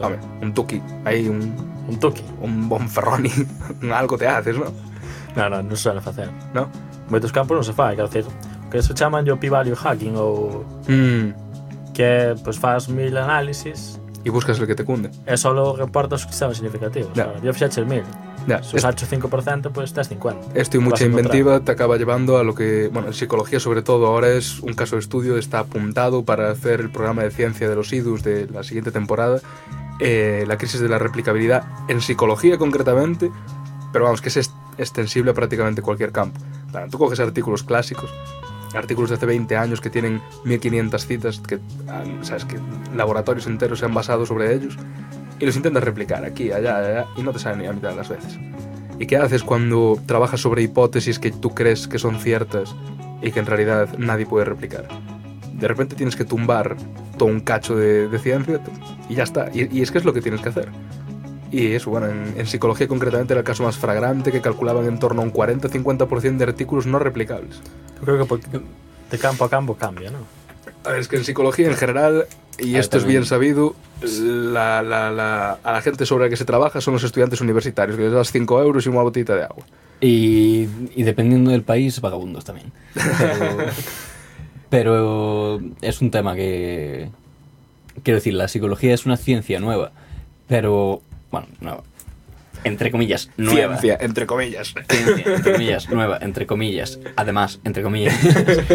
hombre, un tuki, hay un, Un tuki. un bonferroni, algo te haces, ¿no? Non, non, non se suele facer. ¿No? Moitos campos non se fai, quero decir, que se chaman yo p-value hacking ou Mm, que pois faz mil análisis y buscas el que te cunde. e solo reportas os que estaban significativos. Claro. Yo fixaches mil. Ya, Se usaste o 5%, pois tes 50. Esto y mucha inventiva te acaba llevando a lo que, bueno, en psicología sobre todo ahora es un caso de estudio, está apuntado para hacer el programa de ciencia de los IDUS de la siguiente temporada, eh, la crisis de la replicabilidad en psicología concretamente, pero vamos, que es extensible a prácticamente cualquier campo. Claro, tú coges artículos clásicos, artículos de hace 20 años que tienen 1500 citas, que, han- sabes, que laboratorios enteros se han basado sobre ellos, y los intentas replicar aquí, allá, allá, y no te salen ni a mitad de las veces. ¿Y qué haces cuando trabajas sobre hipótesis que tú crees que son ciertas y que en realidad nadie puede replicar? De repente tienes que tumbar todo un cacho de, de ciencia y ya está. Y, y es que es lo que tienes que hacer. Y eso, bueno, en, en psicología concretamente era el caso más fragrante que calculaban en torno a un 40-50% de artículos no replicables. Eu creo que de campo a campo cambia, non? A ver, es que en psicología en general, y esto es bien sabido, la, la- la- a la gente sobre la que se trabaja son los estudiantes universitarios, que les das 5 euros y una botita de agua. Y, y dependiendo del país, vagabundos también. Pero, pero es un tema que... Quiero decir, la psicología es una ciencia nueva, pero... Bueno, nueva. Entre comillas, nueva. Ciencia, entre comillas. Ciencia, entre comillas, nueva, entre comillas. Además, entre comillas.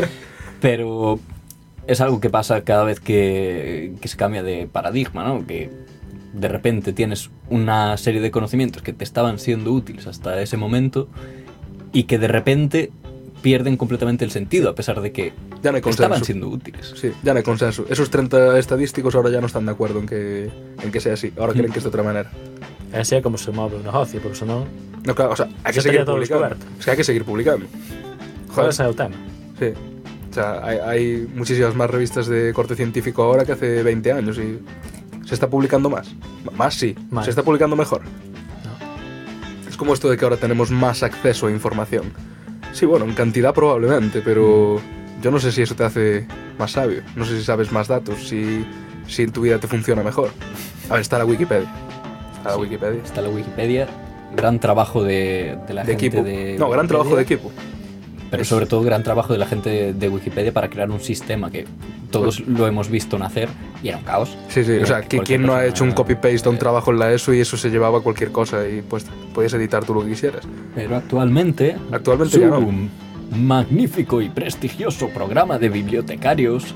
Pero es algo que pasa cada vez que, que se cambia de paradigma, ¿no? Que de repente tienes una serie de conocimientos que te estaban siendo útiles hasta ese momento y que de repente pierden completamente el sentido, a pesar de que Ya no hay estaban siendo útiles. Sí, ya no hay consenso. Esos 30 estadísticos ahora ya no están de acuerdo en que, en que sea así. Ahora quieren que es de otra manera. E así é como se move un negocio, porque senón... No, claro, o sea, hay que seguir publicando. Es que hay que seguir publicando. Joder, ese é o tema. Sí. O sea, hay, hay muchísimas más revistas de corte científico ahora que hace 20 años y se está publicando más. M- Más sí. Más. Se está publicando mejor. Es como esto de que ahora tenemos más acceso a información. Sí, bueno, en cantidad probablemente, pero yo no sé si eso te hace más sabio. No sé si sabes más datos, si, si en tu vida te funciona mejor. A ver, está la Wikipedia. Está la Sí. Wikipedia. Está la Wikipedia, gran trabajo de, de la De gente equipo. de no, gran trabajo de equipo. Pero sobre todo gran trabajo de la gente de Wikipedia para crear un sistema que todos lo hemos visto nacer y era un caos. Sí, sí, o sea, ¿quién no ha hecho un copy-paste a un trabajo en la ESO y eso se llevaba a cualquier cosa y pues podías editar tú lo que quisieras? Pero actualmente, Actualmente su ya no. magnífico y prestigioso programa de bibliotecarios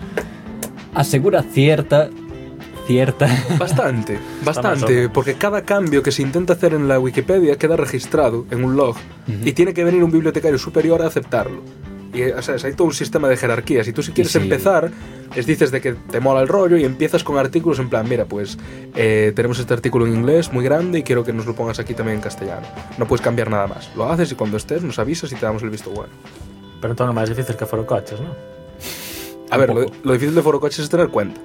asegura cierta, cierta... Bastante, bastante, porque cada cambio que se intenta hacer en la Wikipedia queda registrado en un log y tiene que venir un bibliotecario superior a aceptarlo. Y o sea, hay todo un sistema de jerarquías. Y tú si quieres sí. empezar, les dices de que te mola el rollo y empiezas con artículos en plan, mira, pues eh, tenemos este artículo en inglés muy grande y quiero que nos lo pongas aquí también en castellano. No puedes cambiar nada más. Lo haces y cuando estés nos avisas y te damos el visto bueno. Pero entón é máis difícil que foro coches, non? A ver, lo, lo difícil de Forocoches es tener cuenta.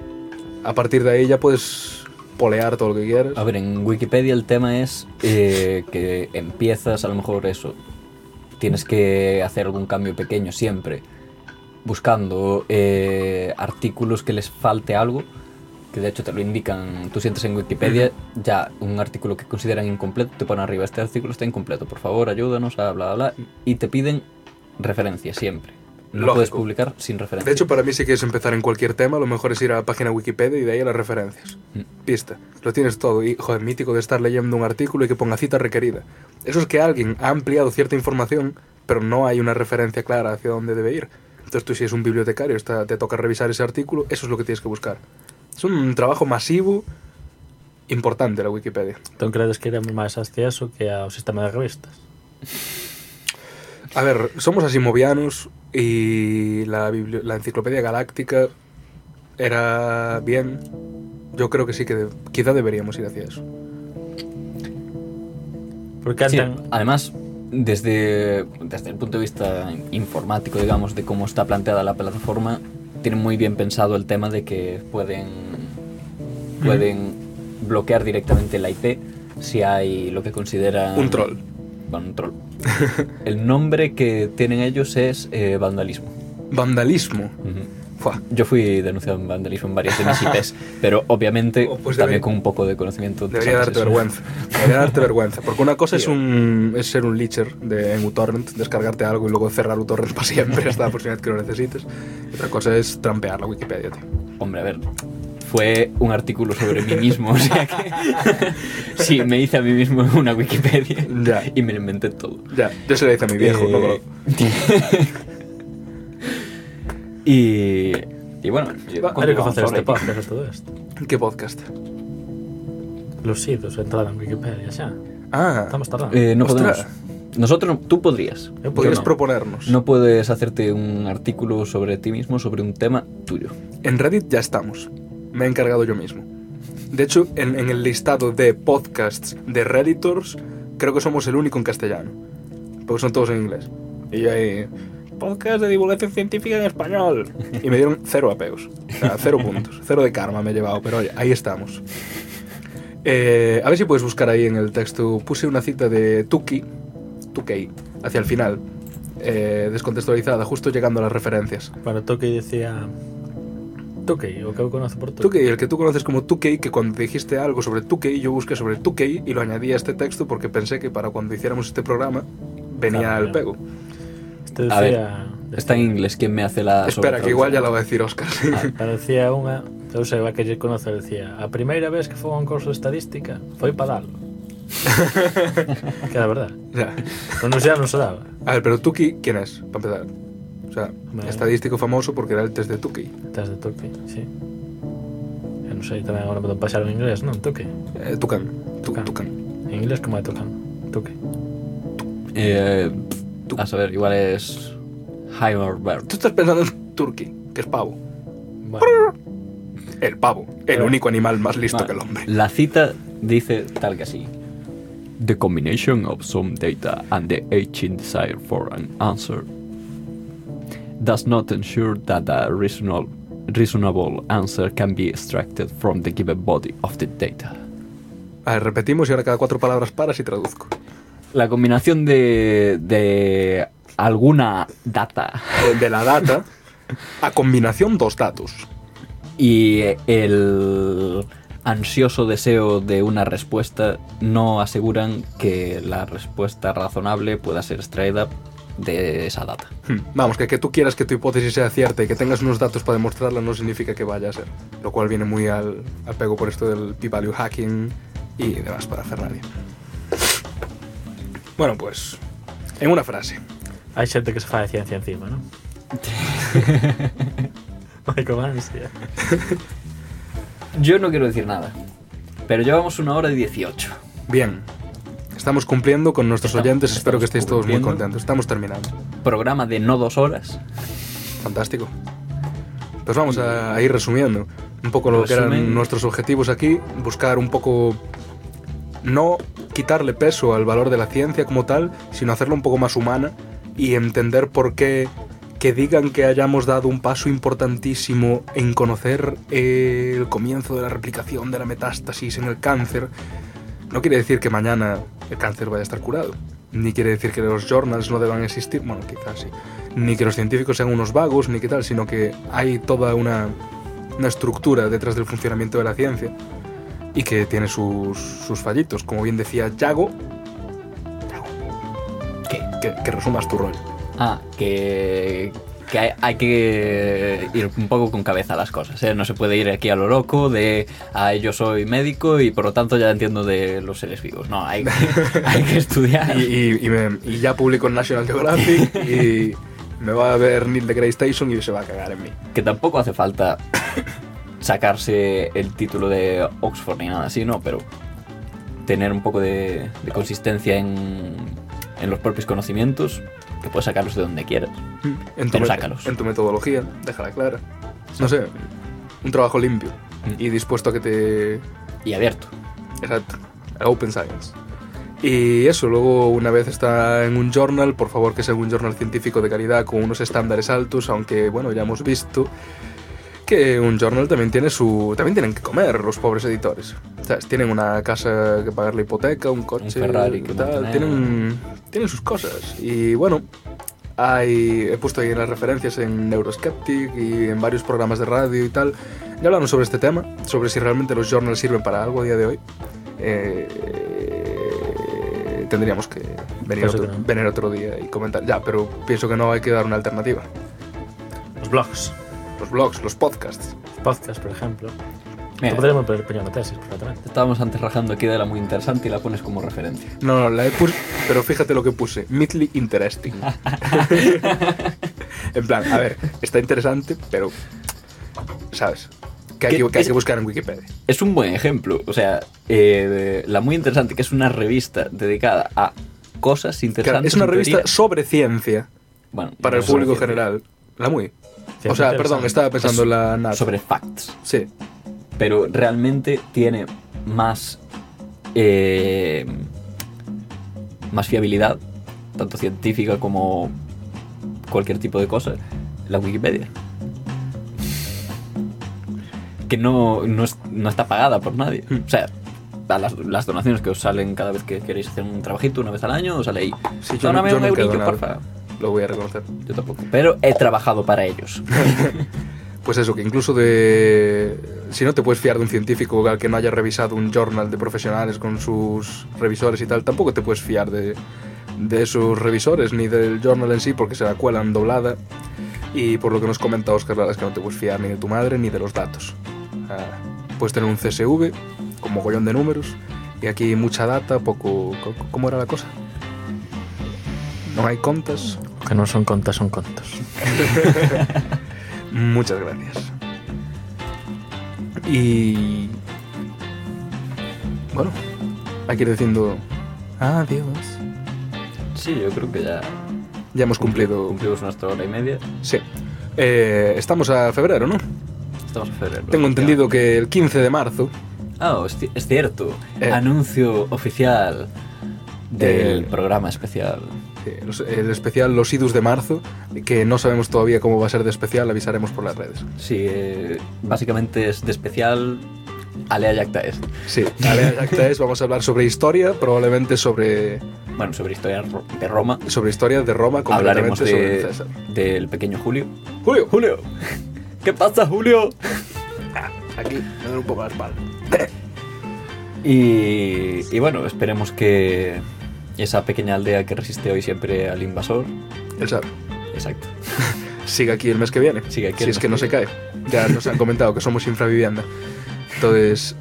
A partir de ahí ya puedes polear todo lo que quieras. A ver, en Wikipedia el tema es eh, que empiezas, a lo mejor eso, tienes que hacer algún cambio pequeño siempre, buscando eh, artículos que les falte algo, que de hecho te lo indican, tú sientes en Wikipedia, ya un artículo que consideran incompleto, te ponen arriba, este artículo está incompleto, por favor ayúdanos a bla bla bla, y te piden referencia siempre. No Lógico. puedes publicar sin referencia. De hecho, para mí, si quieres empezar en cualquier tema, lo mejor es ir a la página Wikipedia y de ahí a las referencias. Mm. Pista. Lo tienes todo. Y, joder, mítico de estar leyendo un artículo y que ponga cita requerida. Eso es que alguien ha ampliado cierta información, pero no hay una referencia clara hacia dónde debe ir. Entonces, tú, si eres un bibliotecario, está- te toca revisar ese artículo, eso es lo que tienes que buscar. Es un trabajo masivo importante la Wikipedia. Entón credes que iremos máis hacia eso que ao sistema de revistas? A ver, somos asimovianos y la, la enciclopedia galáctica era bien. Yo creo que sí que de- quizá deberíamos ir hacia eso. Porque Sí, además, desde, desde el punto de vista informático, digamos, de cómo está planteada la plataforma, tienen muy bien pensado el tema de que pueden, pueden bloquear directamente la IP si hay lo que consideran... Un troll. Un troll. el nombre que tienen ellos es eh, vandalismo. Vandalismo. Ujú. Fua. Yo fui denunciado en vandalismo en varias de mis IPs, pero obviamente Oh, pues también debe- con un poco de conocimiento. Debería sabes darte eso. vergüenza. Debería darte vergüenza. Porque una cosa es, un, es ser un leecher de, en uTorrent, descargarte algo y luego cerrar uTorrent para siempre hasta la próxima vez que lo necesites. Y otra cosa es trampear la Wikipedia, tío. Hombre, a ver, fue un artículo sobre mí mismo, o sea que sí, me hice a mí mismo una Wikipedia Ya. y me lo inventé todo. Ya, yo se le hice a mi viejo, Eh, no lo- y, y bueno, continuamos facer este podcast todo isto. ¿Qué podcast? Lucidos, entrada en Wikipedia xa. Ah, Estamos tardando. Eh, no Ostras. podemos. Nosotros, no- tú podrías. Eu podrías no. proponernos. No puedes hacerte un artículo sobre ti mismo, sobre un tema tuyo. En Reddit ya estamos. Me he encargado yo mismo. De hecho, en, en el listado de podcasts de Redditors, creo que somos el único en castellano. Porque son todos en inglés. Y ahí... Podcast de divulgación científica en español. Y me dieron cero apeos. O sea, cero puntos. Cero de karma me he llevado. Pero oye, ahí estamos. Eh, a ver si puedes buscar ahí en el texto. Puse una cita de Tuki, Tukey, hacia el final. eh, descontextualizada, justo llegando a las referencias. Para que decía Tukey, o que eu conozo por Tukey. Tukey, el que tú conoces como Tukey, que cuando dijiste algo sobre Tukey, yo busqué sobre Tukey y lo añadí a este texto porque pensé que para cuando hiciéramos este programa venía Claro, al pego. Este A ver, decía... Está en inglés, ¿quién me hace la Espera, que igual ya lo va a decir Oscar. Ah, pero decía unha, eu sei a que lle conoce, decía, a primeira vez que foi a un curso de estadística foi para dalo. que era verdad. Ya. Pronunciar non se daba. A ver, pero Tukey, ¿quién es? Para empezar. Sea, Vale. estadístico famoso porque era el test de Tukey. Test de Tukey, sí. Eu non sei tamén agora don pasar en inglés, non? Tukey. Eh, Tucán. Tu- Tucán. Tucán. En inglés como é Tucán. Tukey. Eh, a saber, igual es Heidelberg. Tú estás pensando en Turkey, que es pavo. Bueno, El pavo, el Pero- único animal más listo Vale. que el hombre. La cita dice tal que así. The combination of some data and the aging desire for an answer does not ensure that a reasonable, reasonable answer can be extracted from the given body of the data. A ver, repetimos y ahora cada cuatro palabras paras y traduzco. La combinación de, de alguna data Eh, De la data a combinación dos datos. y el ansioso deseo de una respuesta no aseguran que la respuesta razonable pueda ser extraída de esa data. Hmm, Vamos, que que tú quieras que tu hipótesis sea cierta y que tengas unos datos para demostrarla no significa que vaya a ser. Lo cual viene muy al, al pego por esto del p-value hacking y demás para Ferrari. Bueno, pues, en una frase. hai xente que se fai de ciencia encima? Vai con ansia. Yo no quiero decir nada, pero llevamos una hora y 18. Bien, estamos cumpliendo con nuestros Estamos- oyentes. Espero que estéis todos muy contentos. Estamos terminando. Programa de no dos horas. Fantástico. Pues vamos a, a ir resumiendo un poco lo que eran Resumen. nuestros objetivos aquí, buscar un poco no quitarle peso al valor de la ciencia como tal, sino hacerla un poco más humana y entender por qué que digan que hayamos dado un paso importantísimo en conocer eh, el comienzo de la replicación de la metástasis en el cáncer, no quiere decir que mañana el cáncer vaya a estar curado. Ni quiere decir que los journals no deban existir, bueno, quizás sí. Ni que los científicos sean unos vagos, ni que tal, sino que hay toda una, una estructura detrás del funcionamiento de la ciencia y que tiene sus, sus fallitos. Como bien decía Yago, ¿Qué? que, que resumas tu rol. Ah, que, que hay, hay que ir un poco con cabeza a las cosas. ¿eh? No se puede ir aquí a lo loco de ah, yo soy médico y por lo tanto ya entiendo de los seres vivos. No, hay, que- hay que estudiar. Y, y- y me- y ya publico en National Geographic y me va a ver Neil deGrasse Tyson y se va a cagar en mí. Que tampoco hace falta sacarse el título de Oxford ni nada así, ¿no? Pero tener un poco de, de consistencia en, en los propios conocimientos, que puedes sacarlos de donde quieras. En tu, sácalos. en tu metodología, déjala clara. No sé, un trabajo limpio Mm. y dispuesto a que te... Y abierto. Exacto, Open Science. Y eso, luego una vez está en un journal, por favor que sea un journal científico de calidad con unos estándares altos, aunque bueno, ya hemos visto que un journal también tiene su... también tienen que comer los pobres editores. ¿Sabes? Tienen una casa que pagar la hipoteca, un coche, Ferrari que tal, mantener. tienen, tienen sus cosas. Y bueno, hay, he puesto ahí las referencias en Neuroskeptic y en varios programas de radio y tal. Ya hablaron sobre este tema, sobre si realmente los journals sirven para algo a día de hoy. Eh, tendríamos que venir Pienso otro, que no. venir otro día y comentar. Ya, pero pienso que no hay que dar una alternativa. Os blogs. Los blogs, los podcasts. Podcasts, por ejemplo. Mira, Podríamos poner tesis, perfectamente. estábamos antes rajando aquí de la muy interesante y la pones como referencia. No, no, la he pus- pero fíjate lo que puse. Meatly interesting. en plan, a ver, está interesante, pero. ¿Sabes? Que hay ¿Qué- que, que hay es- que buscar en Wikipedia. Es un buen ejemplo. O sea, eh, la muy interesante, que es una revista dedicada a cosas Claro, interesantes. es una revista teoría. sobre ciencia Bueno, para no el público ciencia. general. La muy. O sea, perdón, estaba pensando Es en la NASA. Sobre facts. Sí. Pero realmente tiene más. eh, más fiabilidad, tanto científica como cualquier tipo de cosa, la Wikipedia. Que no, no, es- no está pagada por nadie. Hmm. O sea, las, las donaciones que os salen cada vez que queréis hacer un trabajito una vez al año, os sale ahí. Sí, Dóname yo un eurillo, porfa. Lo voy a reconocer. Yo tampoco. Pero he trabajado para ellos. pues eso, que incluso de... Si no te puedes fiar de un científico al que no haya revisado un journal de profesionales con sus revisores y tal, tampoco te puedes fiar de, de esos revisores ni del journal en sí porque se la cuelan doblada. Y por lo que nos comenta Oscar, la verdad es que no te puedes fiar ni de tu madre ni de los datos. Ah, puedes tener un CSV con mogollón de números y aquí mucha data, poco... co- ¿Cómo era la cosa? No hay contas. Que non son contas, son contos. Muchas gracias. Y... Bueno, hay que ir diciendo adiós. Sí, yo creo que ya Ya hemos cumplido... cumplimos nuestra hora y media. Sí. Eh, estamos a febrero, ¿no? Estamos en febrero. Tengo entendido que el 15 de marzo... Ah, es, ci- es cierto. Eh. Anuncio oficial del Eh. programa especial. Eh, el especial Los Idus de marzo, que no sabemos todavía cómo va a ser de especial, avisaremos por las redes. Sí, eh, básicamente es de especial Alea Yacta es. Sí, Alea Yacta es, vamos a hablar sobre historia, probablemente sobre, Bueno, sobre historia de Roma. sobre historia de Roma, Hablaremos sobre de, César. del pequeño Julio. Julio, Julio. ¿Qué pasa, Julio? aquí me duele un poco la espalda. Y, y bueno, esperemos que esa pequeña aldea que resiste hoy siempre al invasor. Él sabe. Exacto. Sigue aquí el mes que viene. Sigue aquí si el es que no se cae. Ya nos han comentado que somos infravivienda. Entonces,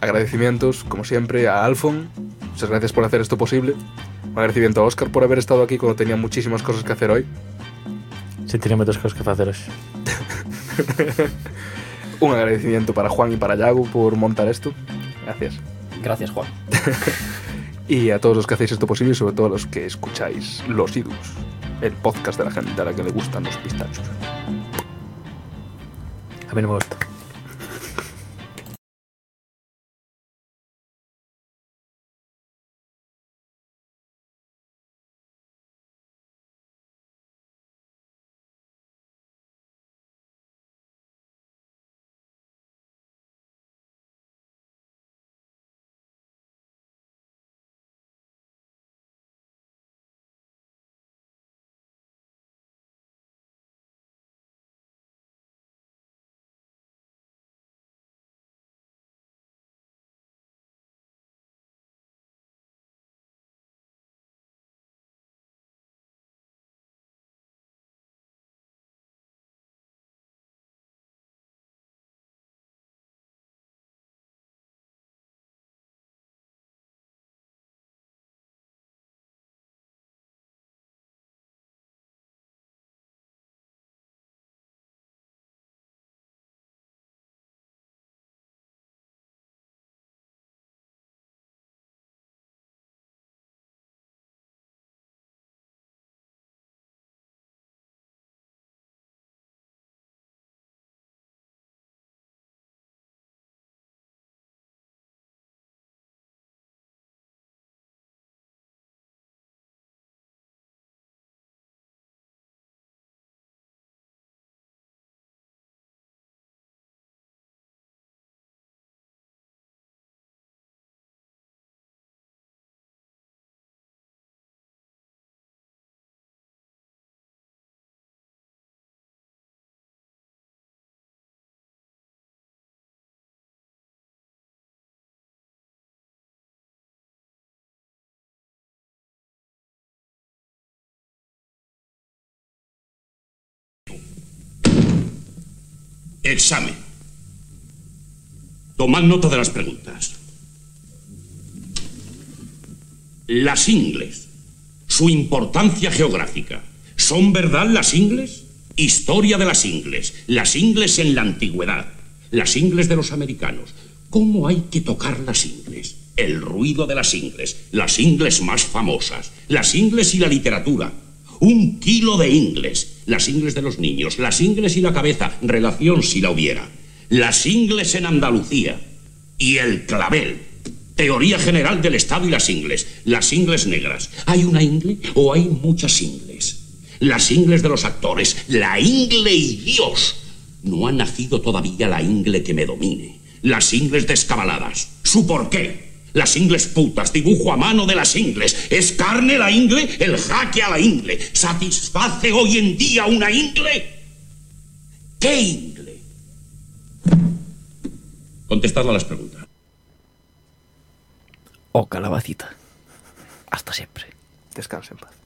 agradecimientos, como siempre, a Alfon. Muchas gracias por hacer esto posible. Un agradecimiento a Oscar por haber estado aquí cuando tenía muchísimas cosas que hacer hoy. Si tiene moitas cosas que facer hoxe. Un agradecimiento para Juan y para Yago por montar esto. Gracias. Gracias, Juan. Y a todos los que hacéis esto posible y sobre todo a los que escucháis Los Idus, el podcast de la gente a la que le gustan los pistachos. A mí non me gusta. Examen. Tomad nota de las preguntas. Las ingles. Su importancia geográfica. ¿Son verdad las ingles? Historia de las ingles. Las ingles en la antigüedad. Las ingles de los americanos. ¿Cómo hay que tocar las ingles? El ruido de las ingles. Las ingles más famosas. Las ingles y la literatura. Un kilo de ingles. Las ingles de los niños. Las ingles y la cabeza. Relación si la hubiera. Las ingles en Andalucía. Y el clavel. Teoría general del Estado y las ingles. Las ingles negras. ¿Hay una ingle o hay muchas ingles? Las ingles de los actores. La ingle y Dios. No ha nacido todavía la ingle que me domine. Las ingles descabaladas. ¿Su por qué? Las ingles putas, dibujo a mano de las ingles. ¿Es carne la ingle? El jaque a la ingle. ¿Satisface hoy en día una ingle? ¿Qué ingle? Contestad a las preguntas. Oh, calabacita. Hasta siempre. Descansa en paz.